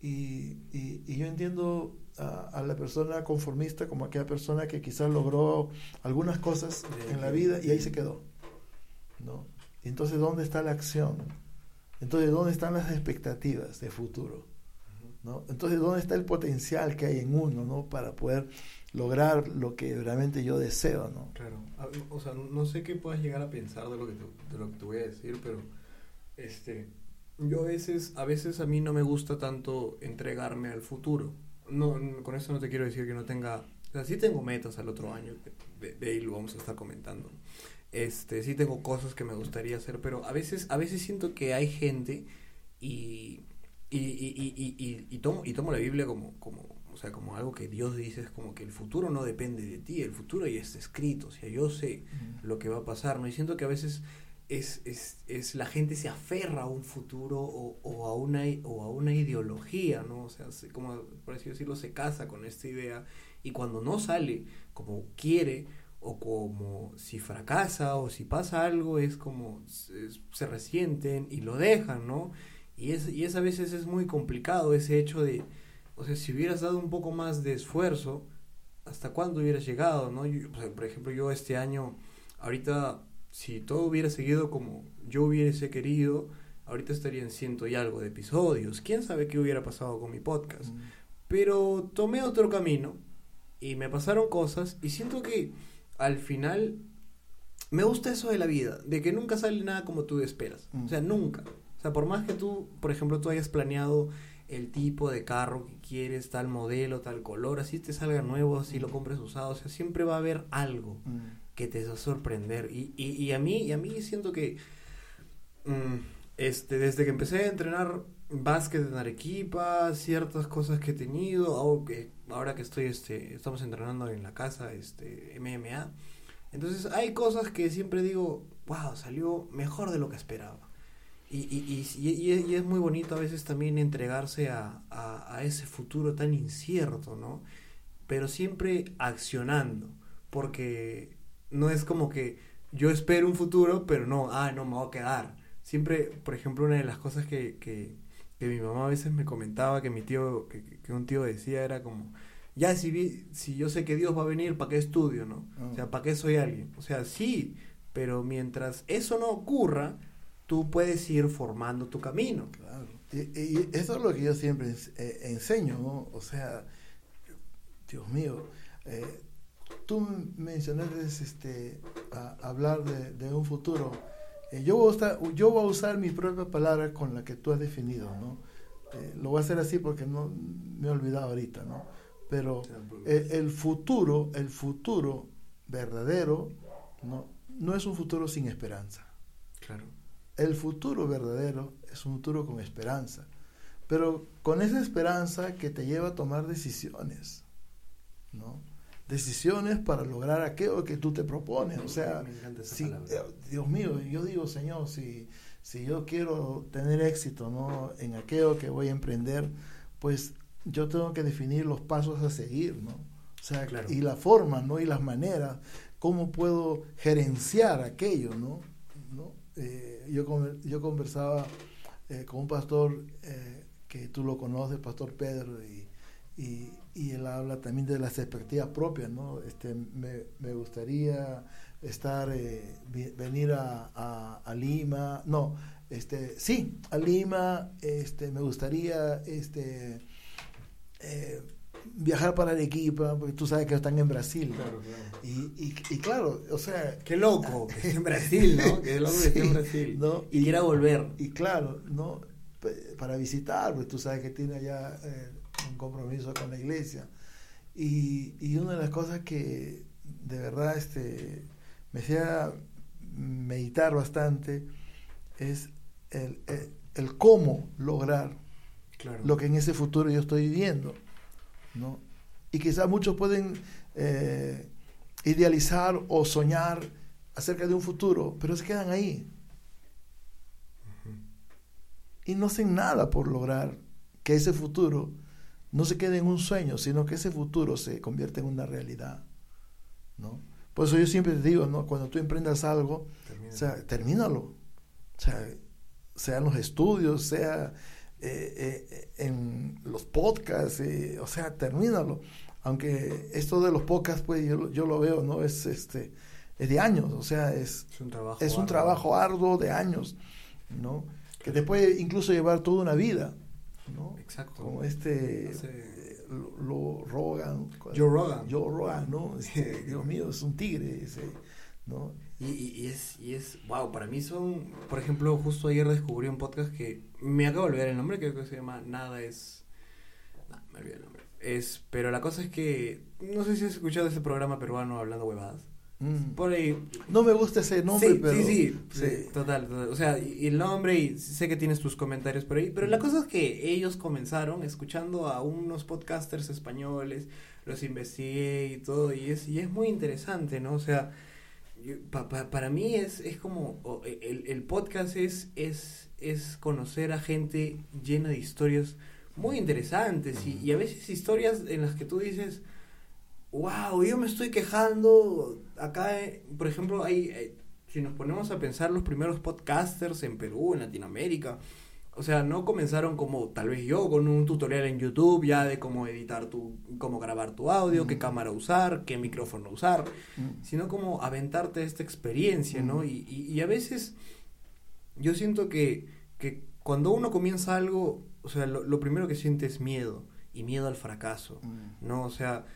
Y, y, y yo entiendo a, a la persona conformista como aquella persona que quizás logró algunas cosas en la vida y ahí se quedó, ¿no? Entonces, ¿dónde está la acción? Entonces, ¿dónde están las expectativas de futuro? ¿no? Entonces, ¿dónde está el potencial que hay en uno, ¿no? Para poder lograr lo que realmente yo deseo, ¿no?
Claro. A- O sea, no sé qué puedas llegar a pensar de lo que te, de lo que te voy a decir, pero este yo a veces a veces a mí no me gusta tanto entregarme al futuro. No, no, con eso no te quiero decir que no tenga, o sea, sí tengo metas al otro año, de, de ahí lo vamos a estar comentando. Este, sí tengo cosas que me gustaría hacer, pero a veces a veces siento que hay gente y y, y, y, y, y- y tomo, y tomo la Biblia como, como, o sea, como algo que Dios dice, es como que el futuro no depende de ti, el futuro ya está escrito, o sea, yo sé lo que va a pasar, ¿no? Y siento que a veces es, es, es la gente se aferra a un futuro o, o, a una, o a una ideología, ¿no? O sea, se- como por así decirlo, se casa con esta idea y cuando no sale como quiere o como si fracasa o si pasa algo, es como se, se resienten y lo dejan, ¿no? Y es, y es a veces es muy complicado ese hecho de, o sea, si hubieras dado un poco más de esfuerzo, ¿hasta cuándo hubieras llegado, no? Yo, por ejemplo, yo este año, ahorita, si todo hubiera seguido como yo hubiese querido, ahorita estaría en ciento y algo de episodios. ¿Quién sabe qué hubiera pasado con mi podcast? Pero tomé otro camino y me pasaron cosas y siento que al final me gusta eso de la vida, de que nunca sale nada como tú esperas. O sea, nunca. O sea, por más que tú, por ejemplo, tú hayas planeado el tipo de carro que quieres, tal modelo, tal color, así te salga nuevo, así lo compres usado, o sea, siempre va a haber algo
Mm.
Que te va a sorprender. Y, y, y a mí, y a mí siento que mm, este, desde que empecé a entrenar básquet en Arequipa, ciertas cosas que he tenido, ahora que, ahora que estoy, este, estamos entrenando en la casa, este, MMA. Entonces hay cosas que siempre digo, wow, salió mejor de lo que esperaba. Y, y, y, y, es muy bonito a veces también entregarse a, a, a ese futuro tan incierto, ¿no? Pero siempre accionando, porque no es como que yo espero un futuro, pero no, ah, no me voy a quedar. Siempre, por ejemplo, una de las cosas que, que, que mi mamá a veces me comentaba, que mi tío, que, que un tío decía, era como, ya si, vi, si yo sé que Dios va a venir, ¿para qué estudio, no? O sea, ¿para qué soy alguien? O sea, sí, pero mientras eso no ocurra, tú puedes ir formando tu camino.
Claro. Y, y eso es lo que yo siempre eh, enseño, ¿no? O sea, Dios mío, eh, tú mencionaste este, a, hablar de, de, un futuro. Eh, yo, voy a usar, yo voy a usar mi propia palabra con la que tú has definido, ¿no? Eh, lo voy a hacer así porque no me he olvidado ahorita, ¿no? Pero el, el futuro, el futuro verdadero, ¿no? no es un futuro sin esperanza.
Claro.
El futuro verdadero es un futuro con esperanza, pero con esa esperanza que te lleva a tomar decisiones, ¿no? Decisiones para lograr aquello que tú te propones. O sea, si, eh, Dios mío, yo digo, Señor, si, si yo quiero tener éxito ¿no? en aquello que voy a emprender, pues yo tengo que definir los pasos a seguir, ¿no? O sea, y la forma, ¿no? Y las maneras cómo puedo gerenciar aquello, ¿no? ¿No? Eh, yo, yo conversaba eh, con un pastor eh, que tú lo conoces, Pastor Pedro, y, y, y, él habla también de las expectativas propias, ¿no? Este, me, me gustaría estar, venir a, a, a, Lima, no, este, sí, a Lima, este, me gustaría, este, viajar para Arequipa, porque tú sabes que están en Brasil.
Claro, claro.
Y, y, claro, o sea...
Qué loco, [laughs] que en Brasil, ¿no? Que loco que en Brasil.
¿no?
Y, quiera volver.
Y claro, ¿no? Para visitar, pues tú sabes que tiene allá eh, un compromiso con la iglesia. Y, y una de las cosas que de verdad este, me hacía meditar bastante es el, el, el cómo lograr
claro.
lo que en ese futuro yo estoy viviendo. ¿no? Y quizás muchos pueden eh, idealizar o soñar acerca de un futuro, pero se quedan ahí. Uh -huh. Y no hacen nada por lograr que ese futuro no se quede en un sueño, sino que ese futuro se convierta en una realidad. ¿no? Por eso yo siempre te digo, ¿no? cuando tú emprendas algo, Termina. o sea, termínalo. O sea, sean los estudios, sea eh, eh, en los podcasts, eh, o sea, termínalo. Aunque esto de los podcasts, pues yo, yo, lo veo, ¿no? Es, este, es de años, o sea, es,
es un trabajo,
es un
arduo.
trabajo arduo de años, ¿no? Que te puede incluso llevar toda una vida, ¿no?
Exacto.
Como este...
Hace...
Lo, lo, Rogan.
Joe Rogan.
Joe Rogan, ¿no? [laughs] Este, Dios mío, es un tigre ese, ¿no?
Y, y, y, es, y es, wow, para mí son, por ejemplo, justo ayer descubrí un podcast que me acabo de olvidar el nombre, creo que se llama Nada es... No, me olvidé el nombre. Es, pero la cosa es que, no sé si has escuchado ese programa peruano hablando huevadas.
Mm.
Por ahí.
No me gusta ese nombre,
sí,
pero.
Sí, sí, sí, total, total. O sea, y el nombre, y sé que tienes tus comentarios por ahí, pero la cosa es que ellos comenzaron escuchando a unos podcasters españoles, los investigué y todo, y es, y es muy interesante, ¿no? O sea, pa, pa, para mí es, es como. El, el podcast es, es, es conocer a gente llena de historias muy interesantes y, y a veces historias en las que tú dices wow, yo me estoy quejando. Acá, eh, por ejemplo, hay, eh, si nos ponemos a pensar los primeros podcasters en Perú, en Latinoamérica, o sea, no comenzaron como tal vez yo con un tutorial en YouTube ya de cómo editar tu, cómo grabar tu audio, mm. qué cámara usar, qué micrófono usar, mm. sino como aventarte esta experiencia, mm. ¿no? Y, y, y, a veces yo siento que, que cuando uno comienza algo, o sea, lo, lo primero que siente es miedo y miedo al fracaso, ¿no? O sea,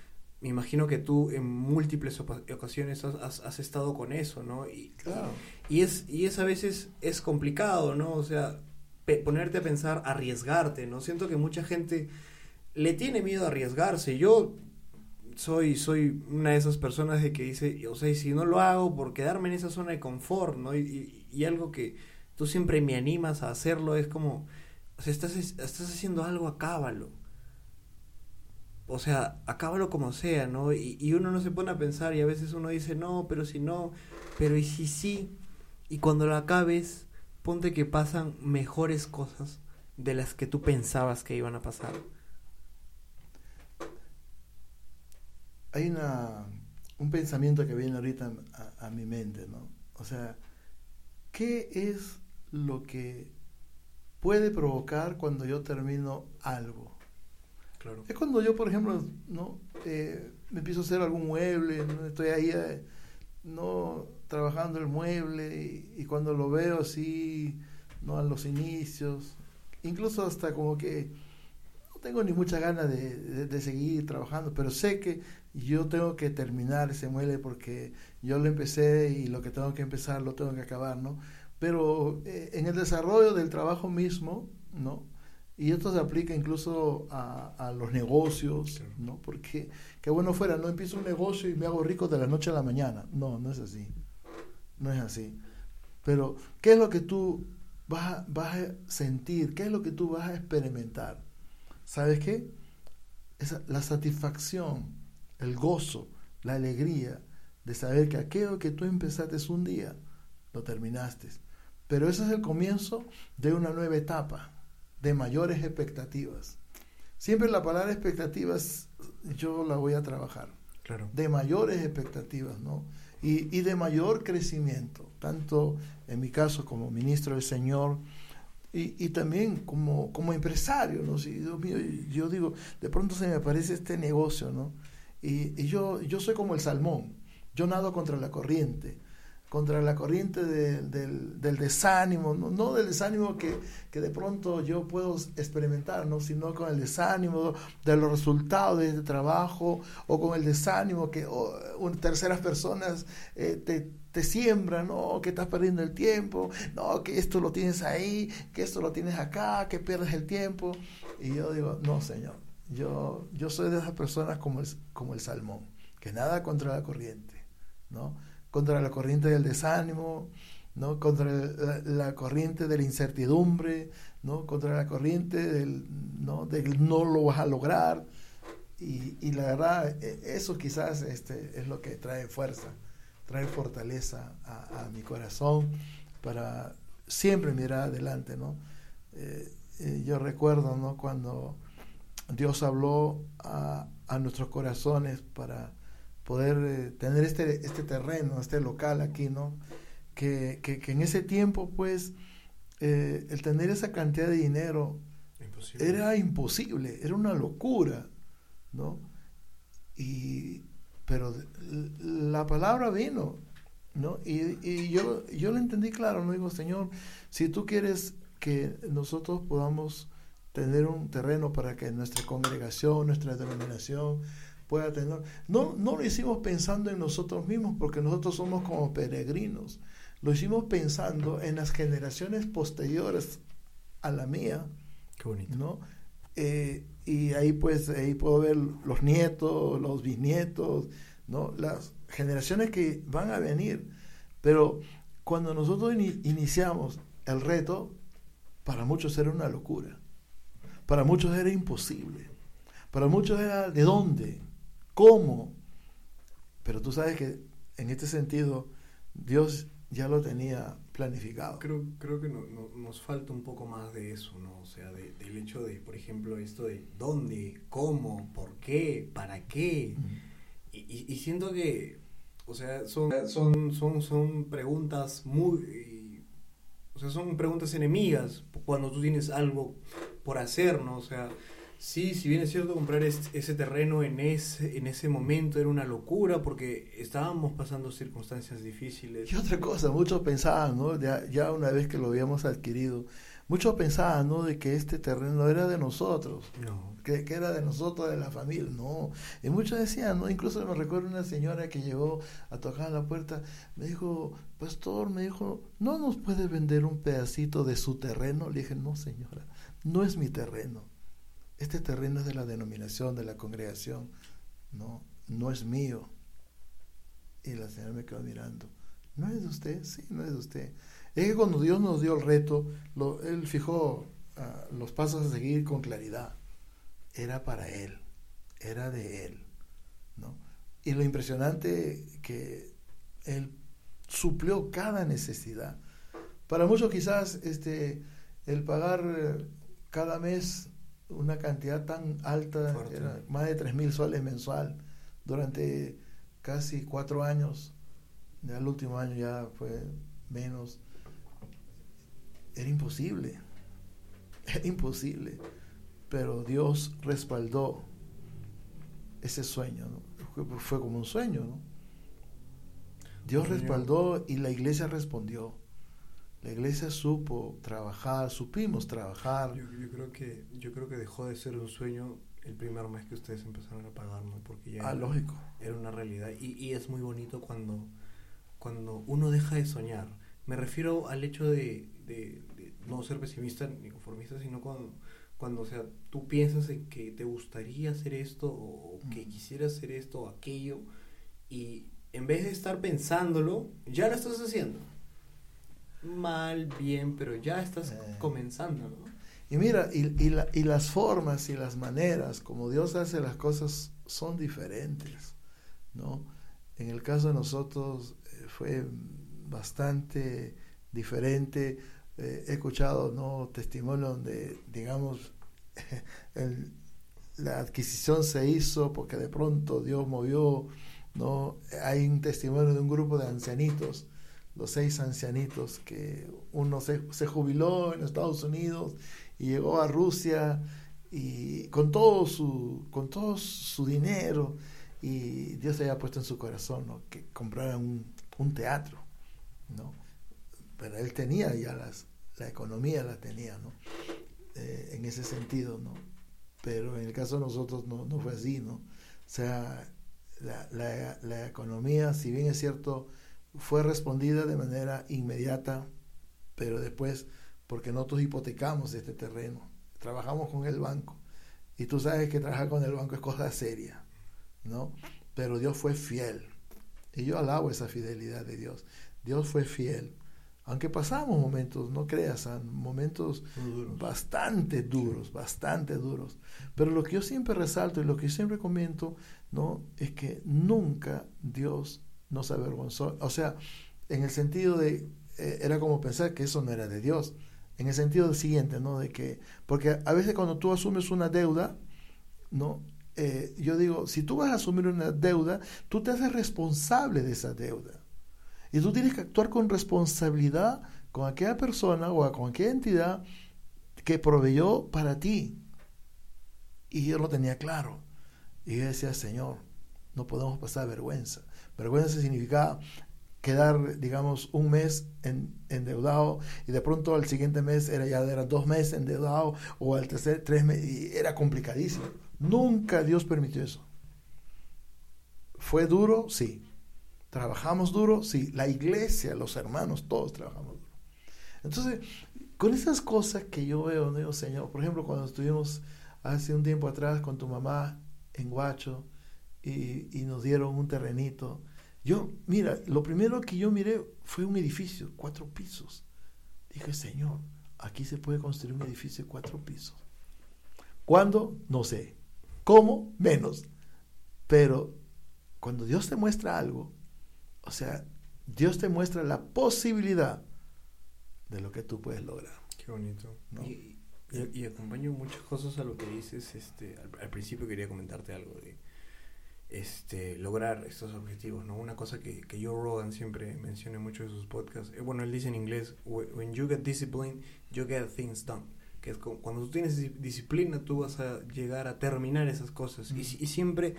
me imagino que tú en múltiples ocasiones has, estado con eso, ¿no? Y,
claro.
y, es, y es a veces es complicado, ¿no? O sea, ponerte a pensar, arriesgarte, ¿no? Siento que mucha gente le tiene miedo a arriesgarse. Yo soy, soy una de esas personas de que dice, o sea, si no lo hago por quedarme en esa zona de confort, ¿no? Y, y, y algo que tú siempre me animas a hacerlo es como, o sea, estás, estás haciendo algo, acábalo o sea, acábalo como sea, ¿no? Y, uno no se pone a pensar y a veces uno dice, no, pero si no, pero y si sí, y cuando lo acabes, ponte que pasan mejores cosas de las que tú pensabas que iban a pasar.
Hay una, un pensamiento que viene ahorita a, a mi mente, ¿no? O sea, ¿qué es lo que puede provocar cuando yo termino algo? Es cuando yo, por ejemplo, no eh, me empiezo a hacer algún mueble, ¿no? estoy ahí eh, no trabajando el mueble y, cuando lo veo así, no a los inicios, incluso hasta como que no tengo ni mucha ganas de, de, de, seguir trabajando, pero sé que yo tengo que terminar ese mueble porque yo lo empecé y lo que tengo que empezar lo tengo que acabar, ¿no? Pero eh, en el desarrollo del trabajo mismo, ¿no? Y esto se aplica incluso a, a los negocios, ¿no? Porque qué bueno fuera, no empiezo un negocio y me hago rico de la noche a la mañana. No, no es así. No es así. Pero, ¿qué es lo que tú vas a, vas a sentir? ¿Qué es lo que tú vas a experimentar? ¿Sabes qué? Esa, la satisfacción, el gozo, la alegría de saber que aquello que tú empezaste un día, lo terminaste. Pero ese es el comienzo de una nueva etapa, de mayores expectativas. Siempre la palabra expectativas yo la voy a trabajar.
Claro.
De mayores expectativas, ¿no? Y, y, de mayor crecimiento, tanto en mi caso como ministro del Señor y, y también como, como empresario, ¿no? Si, Dios mío, yo digo, de pronto se me aparece este negocio, ¿no? Y, y yo, yo soy como el salmón, yo nado contra la corriente contra la corriente de, del, del, desánimo, no, no del desánimo que, que, de pronto yo puedo experimentar, ¿no? sino con el desánimo de los resultados de este trabajo o con el desánimo que oh, terceras personas eh, te, te siembran, ¿no? que estás perdiendo el tiempo, no, que esto lo tienes ahí, que esto lo tienes acá, que pierdes el tiempo. Y yo digo, no, Señor, yo, yo soy de esas personas como el, como el salmón, que nada contra la corriente, ¿no? Contra la corriente del desánimo, ¿no? contra la, corriente de la incertidumbre, ¿no? contra la corriente del no, del no lo vas a lograr. Y, y, la verdad, eso quizás este, es lo que trae fuerza, trae fortaleza a, a mi corazón para siempre mirar adelante. ¿no? Eh, eh, yo recuerdo ¿no? cuando Dios habló a, a nuestros corazones para poder eh, tener este, este terreno, este local aquí, ¿no? Que, que, que en ese tiempo, pues, eh, el tener esa cantidad de dinero imposible. era imposible, era una locura, ¿no? Y, pero la palabra vino, ¿no? Y, y yo, yo lo entendí claro, ¿no? Digo, Señor, si tú quieres que nosotros podamos tener un terreno para que nuestra congregación, nuestra denominación, pueda tener. No, no lo hicimos pensando en nosotros mismos porque nosotros somos como peregrinos. Lo hicimos pensando en las generaciones posteriores a la mía.
Qué bonito.
¿no? Eh, y ahí pues ahí puedo ver los nietos, los bisnietos, ¿no? las generaciones que van a venir. Pero cuando nosotros in iniciamos el reto, para muchos era una locura. Para muchos era imposible. Para muchos era de dónde, cómo. Pero tú sabes que en este sentido Dios ya lo tenía planificado.
Creo, creo que no, no, nos falta un poco más de eso, ¿no? O sea, de, del hecho de, por ejemplo, esto de dónde, cómo, por qué, para qué. Mm. Y, y, y, siento que, o sea, son, son, son, son preguntas muy... O sea, son preguntas enemigas cuando tú tienes algo por hacer, ¿no? O sea, Sí, si bien es cierto, comprar ese terreno en ese, en ese momento era una locura porque estábamos pasando circunstancias difíciles.
Y otra cosa, muchos pensaban, ¿no? Ya, ya una vez que lo habíamos adquirido, muchos pensaban, ¿no? De que este terreno era de nosotros,
no.
que, que, era de nosotros, de la familia, no. Y muchos decían, ¿no? Incluso me recuerdo una señora que llegó a tocar la puerta, me dijo, pastor, me dijo, ¿no nos puede vender un pedacito de su terreno? Le dije, no, señora, no es mi terreno este terreno es de la denominación, de la congregación, no, no es mío. Y la señora me quedó mirando, ¿no es de usted? Sí, no es de usted. Es que cuando Dios nos dio el reto, Él fijó uh, los pasos a seguir con claridad. Era para Él, era de Él. ¿no? Y lo impresionante que Él suplió cada necesidad. Para muchos quizás este, el pagar cada mes una cantidad tan alta, era más de 3 mil soles mensual, durante casi cuatro años, ya el último año ya fue menos, era imposible, [laughs] era imposible, pero Dios respaldó ese sueño, ¿no? fue, como un sueño, ¿no? Dios. respaldó y la iglesia respondió la iglesia supo trabajar, supimos trabajar.
Yo, yo, creo que, yo creo que dejó de ser un sueño el primer mes que ustedes empezaron a pagar, ¿no? Porque ya
Ah, lógico.
era una realidad. Y, y es muy bonito cuando, cuando uno deja de soñar. Me refiero al hecho de, de- de no ser pesimista ni conformista, sino cuando, cuando o sea, tú piensas en que te gustaría hacer esto o que quisieras hacer esto o aquello y en vez de estar pensándolo, ya lo estás haciendo. Mal, bien, pero ya estás
Eh.
comenzando, ¿no?
Y mira, y, y la- y las formas y las maneras como Dios hace las cosas son diferentes, ¿no? En el caso de nosotros eh, fue bastante diferente. Eh, he escuchado, ¿no? Testimonios donde, digamos, [laughs] el- la adquisición se hizo porque de pronto Dios movió, ¿no? Hay un testimonio de un grupo de ancianitos, los seis ancianitos, que uno se, jubiló en Estados Unidos y llegó a Rusia y con todo su con todo su dinero y Dios había puesto en su corazón ¿no? que compraran un, un teatro no pero él tenía ya las la economía la tenía no Eh, en ese sentido no pero en el caso de nosotros no, fue así no o sea la, la economía si bien es cierto fue respondida de manera inmediata pero después porque nosotros hipotecamos este terreno, trabajamos con el banco, y tú sabes que trabajar con el banco es cosa seria, ¿no? Pero Dios fue fiel, y yo alabo esa fidelidad de Dios. Dios fue fiel, aunque pasamos momentos, no creas, momentos bastante duros, bastante duros. Pero lo que yo siempre resalto y lo que yo siempre comento, ¿no? Es que nunca Dios nos avergonzó. O sea, en el sentido de, eh, era como pensar que eso no era de Dios. En el sentido siguiente, ¿no? De que, porque a veces cuando tú asumes una deuda, ¿no? Eh, yo digo, si tú vas a asumir una deuda, tú te haces responsable de esa deuda. Y tú tienes que actuar con responsabilidad con aquella persona o con aquella entidad que proveyó para ti. Y yo lo tenía claro. Y yo decía, Señor, no podemos pasar vergüenza. Vergüenza significaba quedar, digamos, un mes en, endeudado y de pronto al siguiente mes era ya era dos meses endeudado o al tercer tres meses y era complicadísimo. Nunca Dios permitió eso. ¿Fue duro? Sí. ¿Trabajamos duro? Sí. La iglesia, los hermanos, todos trabajamos duro. Entonces, con esas cosas que yo veo, Señor, por ejemplo, cuando estuvimos hace un tiempo atrás con tu mamá en Guacho y, y nos dieron un terrenito, yo, mira, lo primero que yo miré fue un edificio, cuatro pisos. Dije, Señor, aquí se puede construir un edificio de cuatro pisos. ¿Cuándo? No sé. ¿Cómo? Menos. Pero cuando Dios te muestra algo, o sea, Dios te muestra la posibilidad de lo que tú puedes lograr.
Qué bonito.
¿no?
Y, y, y acompaño muchas cosas a lo que dices. Este, al, al principio quería comentarte algo de este, lograr estos objetivos, ¿no? Una cosa que, que Joe Rogan siempre menciona en muchos de sus podcasts, eh, bueno, él dice en inglés, when you get discipline, you get things done. Que es como, cuando tú tienes dis- disciplina, tú vas a llegar a terminar esas cosas. Y, si- y siempre,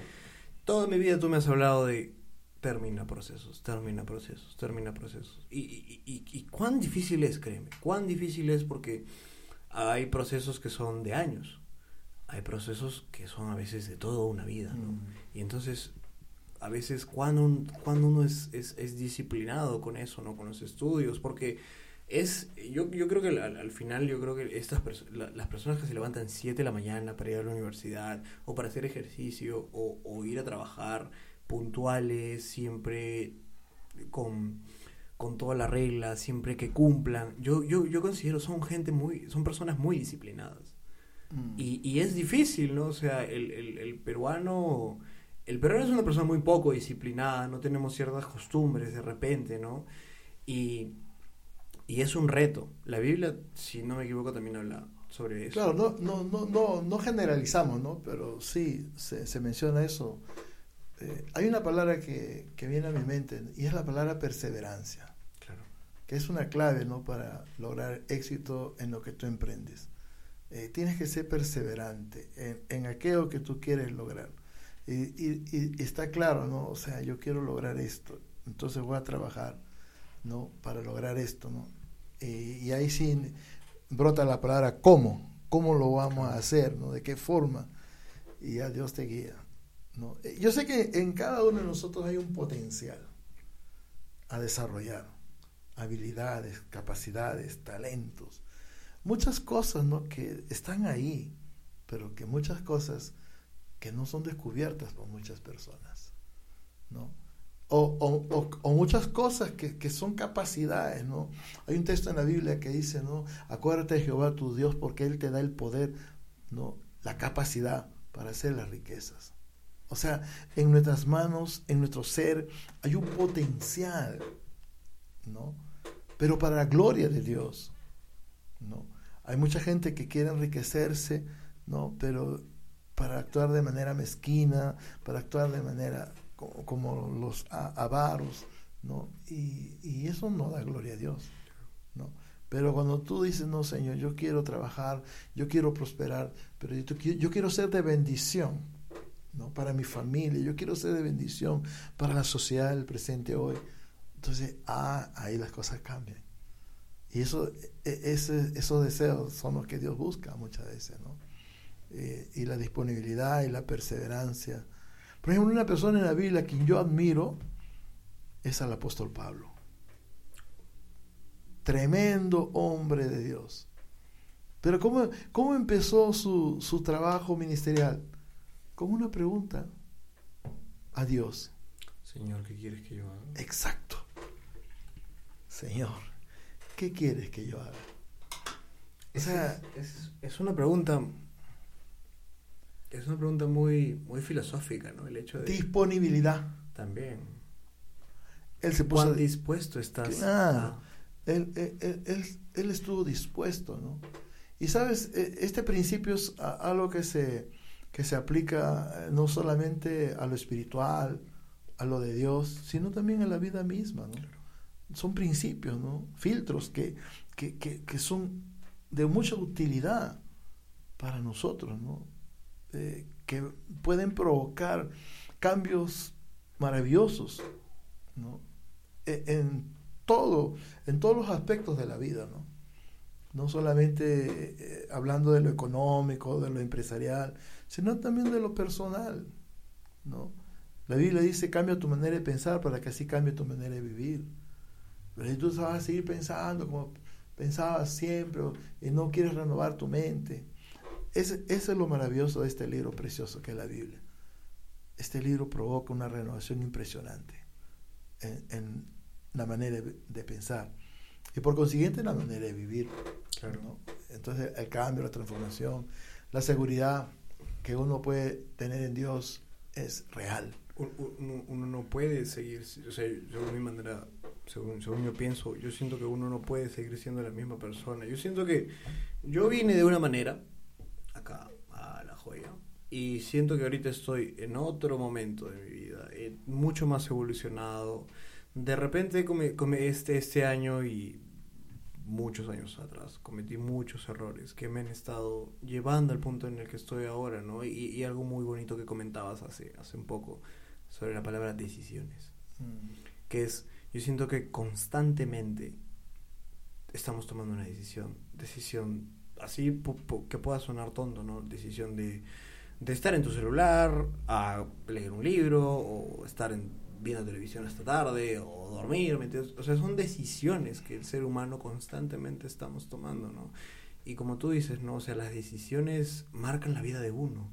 toda mi vida tú me has hablado de termina procesos, termina procesos, termina procesos. Y, y, y, y cuán difícil es, créeme, cuán difícil es porque hay procesos que son de años, hay procesos que son a veces de toda una vida, ¿no?
Mm.
Y entonces, a veces, cuando, un- cuando uno es, es, es disciplinado con eso, ¿no? Con los estudios, porque es, yo, yo creo que al, al final, yo creo que estas perso- la- las personas que se levantan 7 de la mañana para ir a la universidad, o para hacer ejercicio, o, o ir a trabajar puntuales, siempre con, con toda la regla, siempre que cumplan, yo, yo, yo considero son gente muy, son personas muy disciplinadas.
Mm.
Y, y es difícil, ¿no? O sea, el, el, el peruano... El peruano es una persona muy poco disciplinada, no tenemos ciertas costumbres de repente, ¿no? Y, y es un reto. La Biblia, si no me equivoco, también habla sobre eso.
Claro, no, no, no, no, no generalizamos, ¿no? Pero sí se, se menciona eso. Eh, hay una palabra que, que viene a mi mente y es la palabra perseverancia,
Claro.
que es una clave, ¿no? Para lograr éxito en lo que tú emprendes. Eh, tienes que ser perseverante en, en aquello que tú quieres lograr. Y, y- y está claro, ¿no? O sea, yo quiero lograr esto, entonces voy a trabajar, ¿no? Para lograr esto, ¿no? Y, y ahí sí brota la palabra cómo, cómo lo vamos a hacer, ¿no? De qué forma. y ya Dios te guía. ¿no? Eh, Yo sé que en cada uno de nosotros hay un potencial a desarrollar, habilidades, capacidades, talentos, muchas cosas ¿no? que están ahí, pero que muchas cosas que no son descubiertas por muchas personas. ¿no? O, muchas cosas que, que son capacidades, ¿no? Hay un texto en la Biblia que dice, ¿no? Acuérdate de Jehová tu Dios porque Él te da el poder, ¿no? La capacidad para hacer las riquezas. O sea, en nuestras manos, en nuestro ser, hay un potencial, ¿no? Pero para la gloria de Dios, ¿no? Hay mucha gente que quiere enriquecerse, ¿no? Pero para actuar de manera mezquina, para actuar de manera como, los avaros, ¿no? Y, y eso no da gloria a Dios, ¿no? Pero cuando tú dices, no, Señor, yo quiero trabajar, yo quiero prosperar, pero yo, yo quiero ser de bendición, ¿no? Para mi familia, yo quiero ser de bendición para la sociedad del presente hoy. Entonces, ah, ahí las cosas cambian. Y eso, e- ese- esos deseos son los que Dios busca muchas veces, ¿no? Eh, y la disponibilidad y la perseverancia. Por ejemplo, una persona en la Biblia a quien yo admiro es al apóstol Pablo. Tremendo hombre de Dios. Pero ¿cómo, cómo empezó su, su trabajo ministerial? Con una pregunta a Dios.
Señor, ¿qué quieres que yo haga?
Exacto. Señor, ¿qué quieres que yo haga? O sea,
es, es- es una pregunta. Es una pregunta muy, muy filosófica, ¿no? El hecho de.
disponibilidad.
También.
Él se puso
¿Cuán dispuesto estás?
Claro. él, él- él- él- estuvo dispuesto, ¿no? Y sabes, E- este principio es algo que se, que se aplica eh, no solamente a lo espiritual, a lo de Dios, sino también a la vida misma, ¿no? Son principios, ¿no? Filtros que, que, que- que son de mucha utilidad para nosotros, ¿no? Eh, que pueden provocar cambios maravillosos, ¿no? E- en todo, en todos los aspectos de la vida, ¿no? No solamente eh, hablando de lo económico, de lo empresarial, sino también de lo personal, ¿no? La Biblia dice, cambia tu manera de pensar para que así cambie tu manera de vivir. Pero si tú vas a seguir pensando como pensabas siempre y no quieres renovar tu mente. Ese es lo maravilloso de este libro precioso que es la Biblia. Este libro provoca una renovación impresionante en, en la manera de, pensar y por consiguiente en la manera de vivir.
Claro.
¿no? Entonces el cambio, la transformación, la seguridad que uno puede tener en Dios es real.
Un- Uno, uno no puede seguir, o sea, según mi manera, según, según yo pienso, yo siento que uno no puede seguir siendo la misma persona. Yo siento que yo vine de una manera, acá, a La Joya, y siento que ahorita estoy en otro momento de mi vida, eh, mucho más evolucionado. De repente, come- come- este, este año y muchos años atrás, cometí muchos errores que me han estado llevando al punto en el que estoy ahora, ¿no? Y, y algo muy bonito que comentabas hace, hace un poco sobre la palabra decisiones, que es, yo siento que constantemente estamos tomando una decisión, decisión así que pueda sonar tonto, ¿no? Decisión de, de estar en tu celular, a leer un libro, o estar en, viendo televisión hasta tarde, o dormir, ¿me entiendes? O sea, son decisiones que el ser humano constantemente estamos tomando, ¿no? Y como tú dices, ¿no? O sea, las decisiones marcan la vida de uno.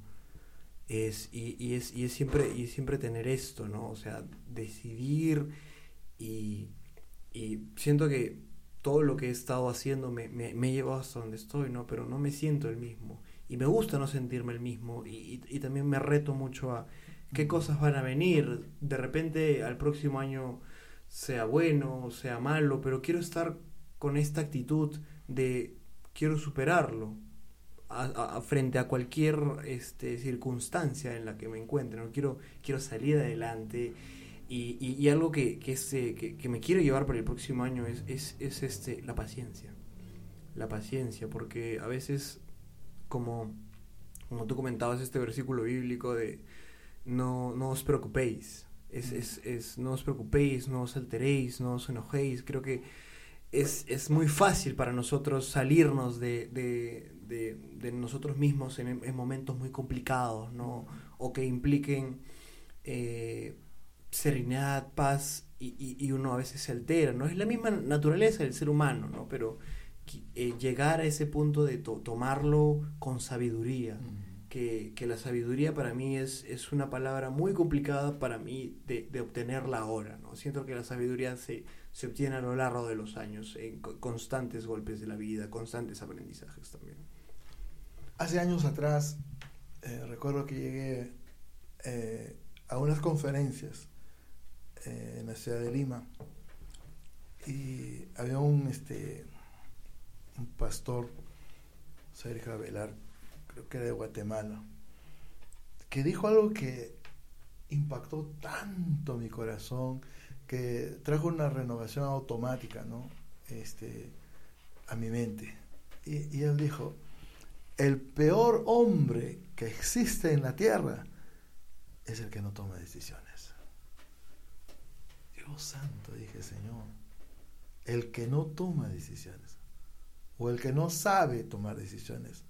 Es, y, y es, y es siempre, y siempre tener esto, ¿no? O sea, decidir y, y siento que todo lo que he estado haciendo me, me, me ha llevado hasta donde estoy, ¿no? Pero no me siento el mismo. Y me gusta no sentirme el mismo. Y, y, también me reto mucho a qué cosas van a venir. De repente al próximo año sea bueno, sea malo, pero quiero estar con esta actitud de quiero superarlo frente a cualquier este, circunstancia en la que me encuentre. ¿no? Quiero, quiero salir adelante. Y, y- y algo que, que, es, eh, que, que me quiero llevar para el próximo año es, es, es este, la paciencia. La paciencia, porque a veces, como, como tú comentabas, este versículo bíblico de no, no os preocupéis. Es, es, es, no os preocupéis, no os alteréis, no os enojéis. Creo que es, es muy fácil para nosotros salirnos de, de, de, de nosotros mismos en, en, momentos muy complicados, ¿no? O que impliquen eh, serenidad, paz, y, y, y, uno a veces se altera, ¿no? Es la misma naturaleza del ser humano, ¿no? Pero eh, llegar a ese punto de to tomarlo con sabiduría. Que, que, la sabiduría para mí es, es una palabra muy complicada para mí de, de obtenerla ahora. ¿no? Siento que la sabiduría se, se obtiene a lo largo de los años, en constantes golpes de la vida, constantes aprendizajes también.
Hace años atrás, eh, recuerdo que llegué eh, a unas conferencias eh, en la ciudad de Lima y había un, este, un pastor, Sergio Avelar, creo que era de Guatemala, que dijo algo que impactó tanto mi corazón, que trajo una renovación automática, ¿no? Este, a mi mente. Y, y él dijo, el peor hombre que existe en la tierra es el que no toma decisiones. Dios santo, dije, Señor, el que no toma decisiones, o el que no sabe tomar decisiones,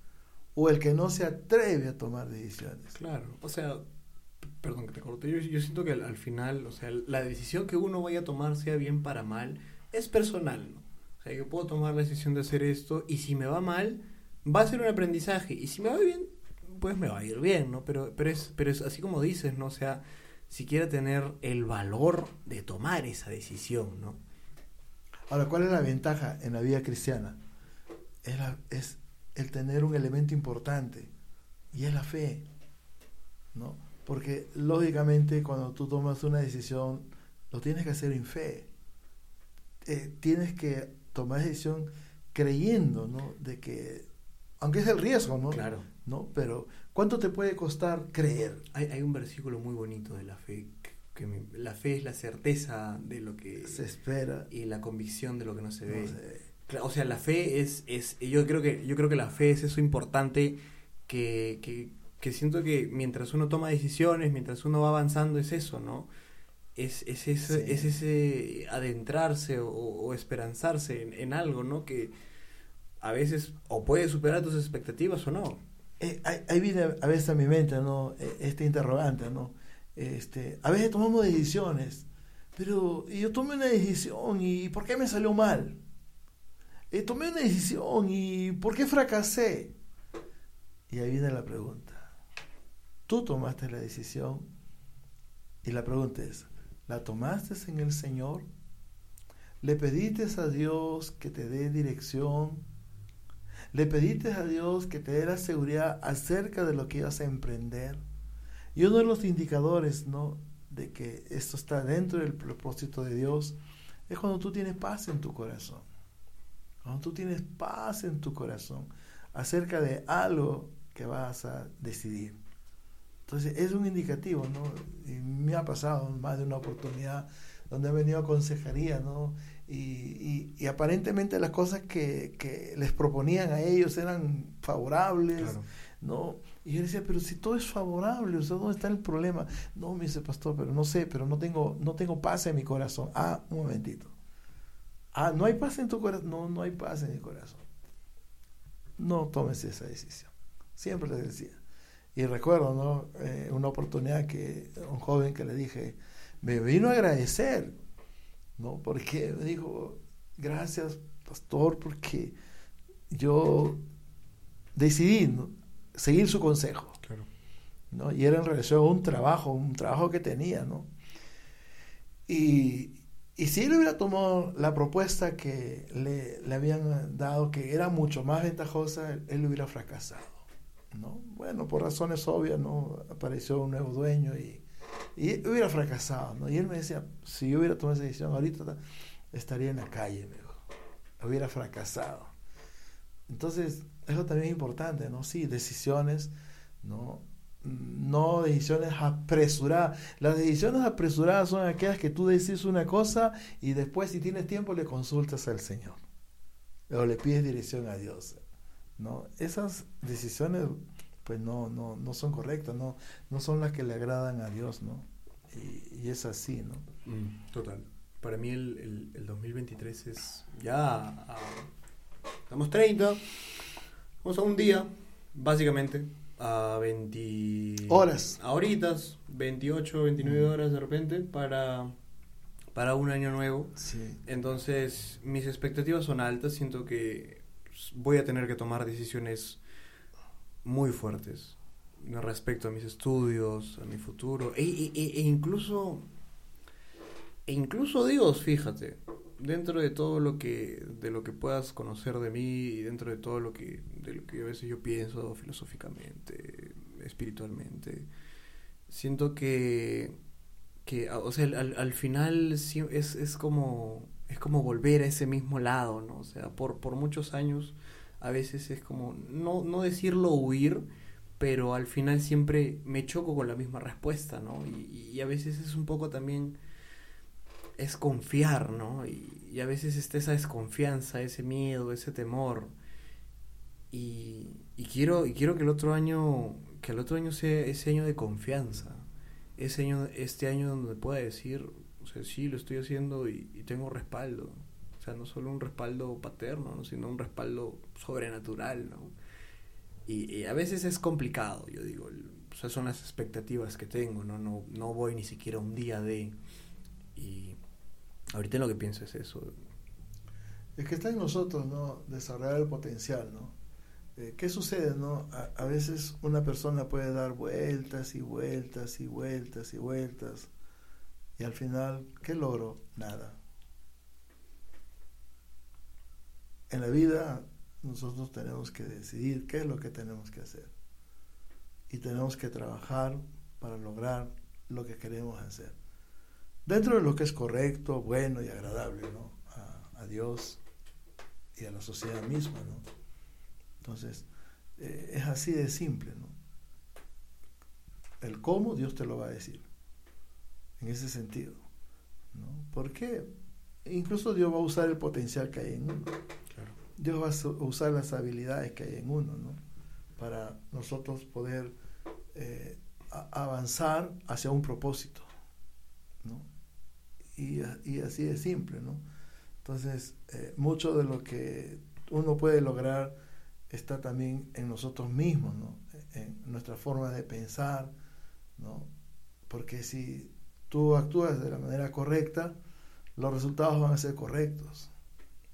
o el que no se atreve a tomar decisiones.
Claro, o sea, perdón que te corte, yo, yo siento que al, al, final, o sea, la decisión que uno vaya a tomar, sea bien para mal, es personal, ¿no? O sea, yo puedo tomar la decisión de hacer esto y si me va mal, va a ser un aprendizaje y si me va bien, pues me va a ir bien, ¿no? Pero, pero, es, pero es así como dices, ¿no? O sea, siquiera tener el valor de tomar esa decisión, ¿no?
Ahora, ¿cuál es la ventaja en la vida cristiana? Es, la, es el tener un elemento importante y es la fe, ¿no? Porque lógicamente cuando tú tomas una decisión lo tienes que hacer en fe. Eh, tienes que tomar decisión creyendo, ¿no? De que, aunque es el riesgo, ¿no?
Claro.
¿No? Pero, ¿cuánto te puede costar creer?
Hay, hay un versículo muy bonito de la fe, que, que me, la fe es la certeza de lo que
se espera
y la convicción de lo que no se
no
ve. O sea, la fe es, es yo creo que yo creo que la fe es eso importante que, que, que siento que mientras uno toma decisiones, mientras uno va avanzando es eso, ¿no? Es, es, ese,
Sí.
es ese adentrarse o, o esperanzarse en, en algo, ¿no? Que a veces o puede superar tus expectativas o no.
Eh, ahí, viene a veces a mi mente, ¿no? Eh, Este interrogante, ¿no? Este, a veces tomamos decisiones, pero yo tomé una decisión y ¿por qué me salió mal? Eh, tomé una decisión y ¿por qué fracasé? Y ahí viene la pregunta. Tú tomaste la decisión y la pregunta es, ¿la tomaste en el Señor? ¿Le pediste a Dios que te dé dirección? ¿Le pediste a Dios que te dé la seguridad acerca de lo que ibas a emprender? Y uno de los indicadores, ¿no? De que esto está dentro del propósito de Dios es cuando tú tienes paz en tu corazón. Cuando tú tienes paz en tu corazón acerca de algo que vas a decidir. Entonces es un indicativo, ¿no? Y me ha pasado más de una oportunidad donde he venido a consejería, ¿no? Y, y, y aparentemente las cosas que, que, les proponían a ellos eran favorables,
Claro.
¿no? Y yo decía, pero si todo es favorable, o sea, ¿dónde está el problema? No, me dice pastor, pero no sé, pero no tengo, no tengo paz en mi corazón. Ah, un momentito. Ah, ¿no hay paz en tu corazón? No, no hay paz en mi corazón. No tomes esa decisión. Siempre les decía. Y recuerdo, ¿no? Eh, una oportunidad que un joven que le dije, me vino a agradecer, ¿no? Porque me dijo, gracias, pastor, porque yo decidí ¿no? seguir su consejo,
Claro.
¿no? Y era en relación a un trabajo, un trabajo que tenía, ¿no? Y, y si él hubiera tomado la propuesta que le, le habían dado, que era mucho más ventajosa, él, él hubiera fracasado, ¿no? Bueno, por razones obvias, ¿no? Apareció un nuevo dueño y, y hubiera fracasado, ¿no? Y él me decía, si yo hubiera tomado esa decisión ahorita, estaría en la calle, me dijo. Hubiera fracasado. Entonces, eso también es importante, ¿no? Sí, decisiones, ¿no? No decisiones apresuradas. Las decisiones apresuradas son aquellas que tú decís una cosa y después, si tienes tiempo, le consultas al Señor. O le pides dirección a Dios. ¿no? Esas decisiones, pues no, no, no son correctas, no, no son las que le agradan a Dios, ¿no? Y, y es así, ¿no?
Mm, total. Para mí el, el, el 2023 es ya... a- estamos 30. O sea, un día, básicamente, a 20...
Horas.
A horitas, 28, 29 horas de repente, para, para un año nuevo.
Sí.
Entonces, mis expectativas son altas. Siento que voy a tener que tomar decisiones muy fuertes respecto a mis estudios, a mi futuro. E, e, e, e incluso, incluso Dios, fíjate, dentro de todo lo que, de lo que puedas conocer de mí y dentro de todo lo que, de lo que a veces yo pienso filosóficamente, espiritualmente, siento que, que o sea, al, al final es, es como es como volver a ese mismo lado, ¿no? O sea, por, por muchos años a veces es como, no, no decirlo huir, pero al final siempre me choco con la misma respuesta, ¿no? Y, y a veces es un poco también, es confiar, ¿no? Y, y, a veces está esa desconfianza, ese miedo, ese temor. Y, y, quiero, y quiero que el otro año, que el otro año sea ese año de confianza, ese año, este año donde pueda decir, o sea, sí, lo estoy haciendo y, tengo respaldo. O sea, no solo un respaldo paterno, sino un respaldo sobrenatural, ¿no? Y, a veces es complicado, yo digo. O sea, son las expectativas que tengo, ¿no? No, no voy ni siquiera un día de... Y ahorita lo que pienso es eso.
Es que está en nosotros, ¿no? Desarrollar el potencial, ¿no? Eh, ¿Qué sucede, no? A, a, veces una persona puede dar vueltas y vueltas y vueltas y vueltas y al final, ¿qué logro? Nada. En la vida nosotros tenemos que decidir qué es lo que tenemos que hacer. Y tenemos que trabajar para lograr lo que queremos hacer. Dentro de lo que es correcto, bueno y agradable, ¿no? A, Dios y a la sociedad misma, ¿no? Entonces, eh, es así de simple, ¿no? El cómo Dios te lo va a decir en ese sentido. ¿no? Porque incluso Dios va a usar el potencial que hay en uno. Dios va a usar las habilidades que hay en uno, ¿no? Para nosotros poder eh, avanzar hacia un propósito, ¿no? Y, así de simple, ¿no? Entonces, eh, mucho de lo que uno puede lograr está también en nosotros mismos, ¿no? En nuestra forma de pensar, ¿no? Porque si tú actúas de la manera correcta, los resultados van a ser correctos.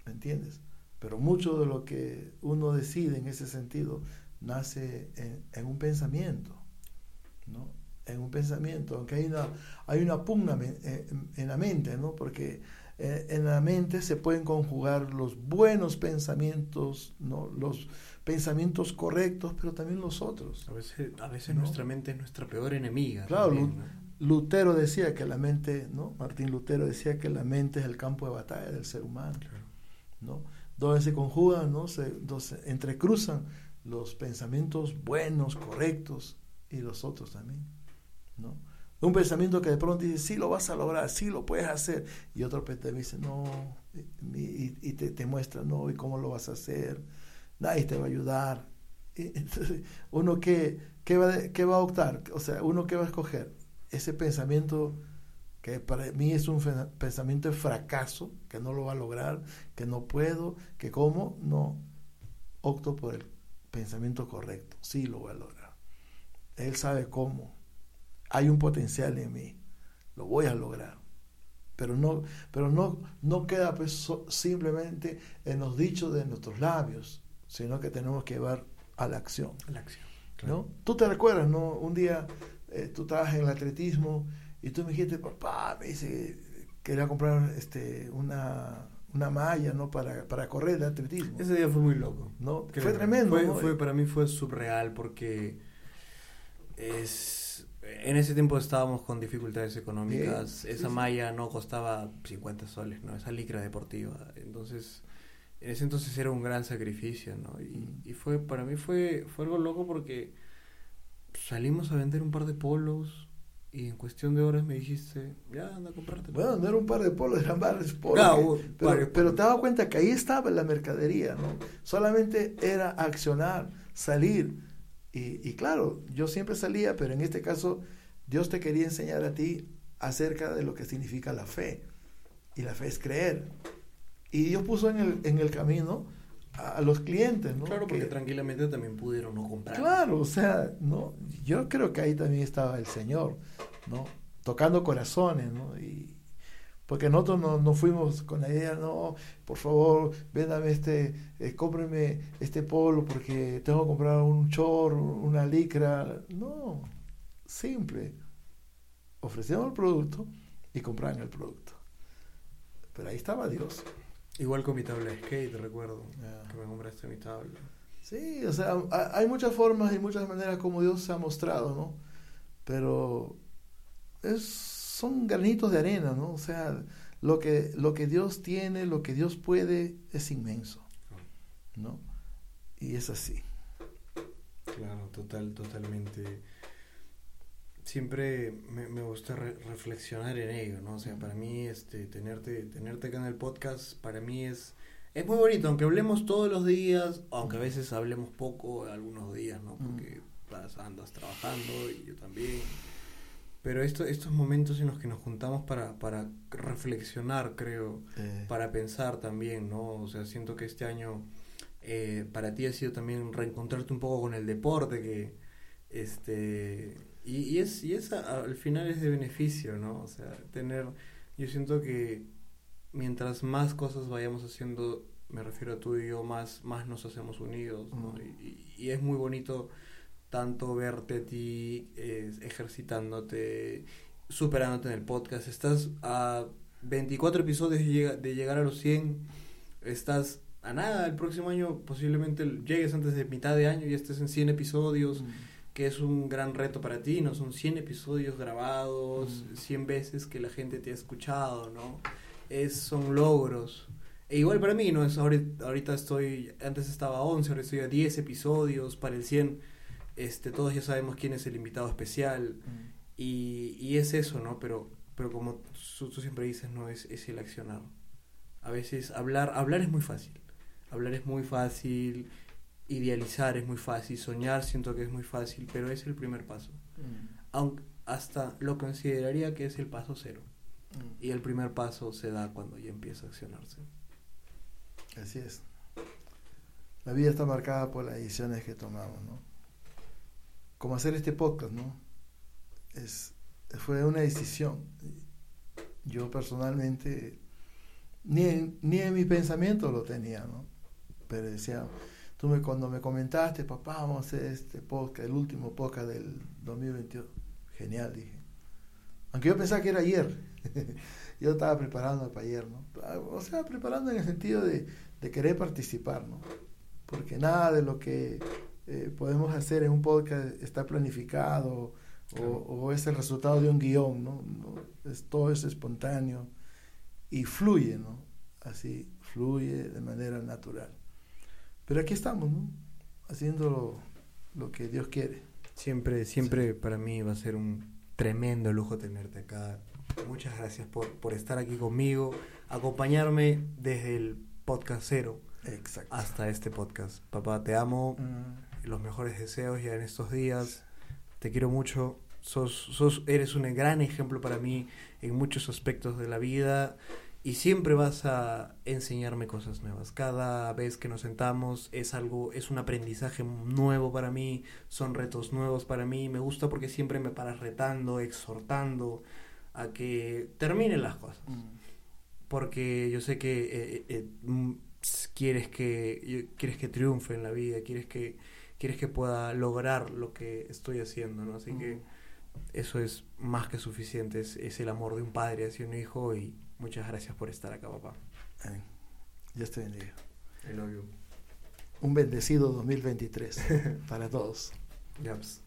¿Me entiendes? Pero mucho de lo que uno decide en ese sentido nace en, un pensamiento, ¿no? En un pensamiento, aunque hay una, hay una pugna en, la mente, ¿no? Porque eh, en la mente se pueden conjugar los buenos pensamientos, ¿no? Los pensamientos correctos, pero también los otros.
A veces, a veces nuestra mente es nuestra peor enemiga.
Claro, Lutero decía que la mente, ¿no? Martín Lutero decía que la mente es el campo de batalla del ser humano, ¿no? Donde se conjugan, ¿no? Se, se entrecruzan los pensamientos buenos, correctos y los otros también, ¿no? Un pensamiento que de pronto dice, sí lo vas a lograr, sí lo puedes hacer, y otro te dice, no, y, te, te, muestra, no, y cómo lo vas a hacer, nadie te va a ayudar. [laughs] entonces, uno que, ¿qué va, qué va a optar, o sea, uno que va a escoger, ese pensamiento que para mí es un pensamiento de fracaso, que no lo va a lograr, que no puedo, que cómo, no, opto por el pensamiento correcto, sí lo voy a lograr. Él sabe cómo, hay un potencial en mí, lo voy a lograr. Pero no, pero no, no queda pues simplemente en los dichos de nuestros labios, sino que tenemos que llevar a la acción.
la acción.
¿no? Tú te recuerdas, ¿no? Un día eh, tú estabas en el atletismo y tú me dijiste, papá, me dice, quería comprar este, una, una malla, ¿no? Para, para correr el atletismo.
Ese día fue muy loco.
¿no? Fue tremendo.
Fue, para mí fue surreal porque es, en ese tiempo estábamos con dificultades económicas. Esa malla no costaba 50 soles, ¿no? Esa licra deportiva. Entonces, en ese entonces era un gran sacrificio, ¿no? Y, y fue, para mí fue, fue algo loco porque salimos a vender un par de polos y en cuestión de horas me dijiste, ya anda a comprarte.
Bueno, no era un par de polos, eran varios polos. pero, pero, te das cuenta que ahí estaba la mercadería, ¿no? Solamente era accionar, salir. Y, y claro, yo siempre salía, pero en este caso Dios te quería enseñar a ti acerca de lo que significa la fe. Y la fe es creer. Y Dios puso en el, en el camino a los clientes, ¿no?
Claro, porque
Que-
tranquilamente también pudieron no comprar.
Claro, o sea, no, yo creo que ahí también estaba el Señor, ¿no? Tocando corazones, ¿no? Y porque nosotros no, no fuimos con la idea, no, por favor, véndame este, eh, cómpreme este polo porque tengo que comprar un chor, una licra. No, simple. Ofrecíamos el producto y compraban el producto. Pero ahí estaba Dios.
Igual con mi tabla de skate, recuerdo. Que me compraste mi tabla.
Sí, o sea, ha- hay muchas formas y muchas maneras como Dios se ha mostrado, ¿no? Pero es, son granitos de arena, ¿no? O sea, lo que, lo que Dios tiene, lo que Dios puede, es inmenso, ¿no? Y es así.
Claro, total, totalmente. Siempre me, me gusta re- reflexionar en ello, ¿no? O sea, para mí, este, tenerte, tenerte acá en el podcast, para mí es, es muy bonito, aunque hablemos todos los días, aunque a veces hablemos poco algunos días, ¿no? Porque vas- andas trabajando y yo también. Pero esto, estos momentos en los que nos juntamos para, para reflexionar, creo,
Eh,
para pensar también, ¿no? O sea, siento que este año eh, para ti ha sido también reencontrarte un poco con el deporte, que este y, y es y es a- al final es de beneficio, ¿no? O sea, tener yo siento que mientras más cosas vayamos haciendo, me refiero a tú y yo, más más nos hacemos unidos, ¿no?
Ujú.
Y, y- y es muy bonito tanto verte a ti eh, ejercitándote, superándote en el podcast. Estás a 24 episodios de llega- de llegar a los 100. Estás a nada. El próximo año posiblemente llegues antes de mitad de año y estés en 100 episodios, que es un gran reto para ti, ¿no? Son 100 episodios grabados,
Mm.
100 veces que la gente te ha escuchado, ¿no? Es, son logros. E igual para mí, ¿no? Es ahorita, ahorita estoy, antes estaba a 11, ahora estoy a 10 episodios, para el 100, este, todos ya sabemos quién es el invitado especial, y, y es eso, ¿no? Pero, pero como tú, tú siempre dices, no, es, es el accionar. A veces hablar, hablar es muy fácil. Hablar es muy fácil, idealizar es muy fácil, soñar siento que es muy fácil, pero es el primer paso. Aunque hasta lo consideraría que es el paso cero. Y el primer paso se da cuando ya empieza a accionarse.
Así es. La vida está marcada por las decisiones que tomamos, ¿no? Como hacer este podcast, ¿no? Es, fue una decisión. Yo personalmente, ni ni en mi pensamiento lo tenía, ¿no? Pero decía, tú me, cuando me comentaste, papá, vamos a hacer este podcast, el último podcast del 2022. Genial, dije. Aunque yo pensaba que era ayer. [laughs] yo estaba preparando para ayer, ¿no? O sea, preparando en el sentido de querer participar, ¿no? Porque nada de lo que eh, podemos hacer en un podcast está planificado o,
Claro.
o es el resultado de un guion, ¿no? No, es, todo es espontáneo y fluye, ¿no? Así, fluye de manera natural. Pero aquí estamos, ¿no? Haciendo lo, que Dios quiere.
Siempre, siempre para mí va a ser un tremendo lujo tenerte acá. Muchas gracias por, por estar aquí conmigo, acompañarme desde el podcast cero
Exacto.
hasta este podcast. Papá, te amo,
Mm,
los mejores deseos ya en estos días. Te quiero mucho. Sos, sos, eres un gran ejemplo para mí en muchos aspectos de la vida y siempre vas a enseñarme cosas nuevas. Cada vez que nos sentamos es algo, es un aprendizaje nuevo para mí, son retos nuevos para mí. Me gusta porque siempre me paras retando, exhortando a que terminen las cosas
mm,
porque yo sé que eh, eh, mm, s- quieres que quieres que triunfe en la vida quieres que quieres que pueda lograr lo que estoy haciendo no así que eso es más que suficiente es, es el amor de un padre hacia un hijo y muchas gracias por estar acá papá
amén. Dios te bendiga.
I love you
Un bendecido 2023 para todos. [laughs]
Yaps.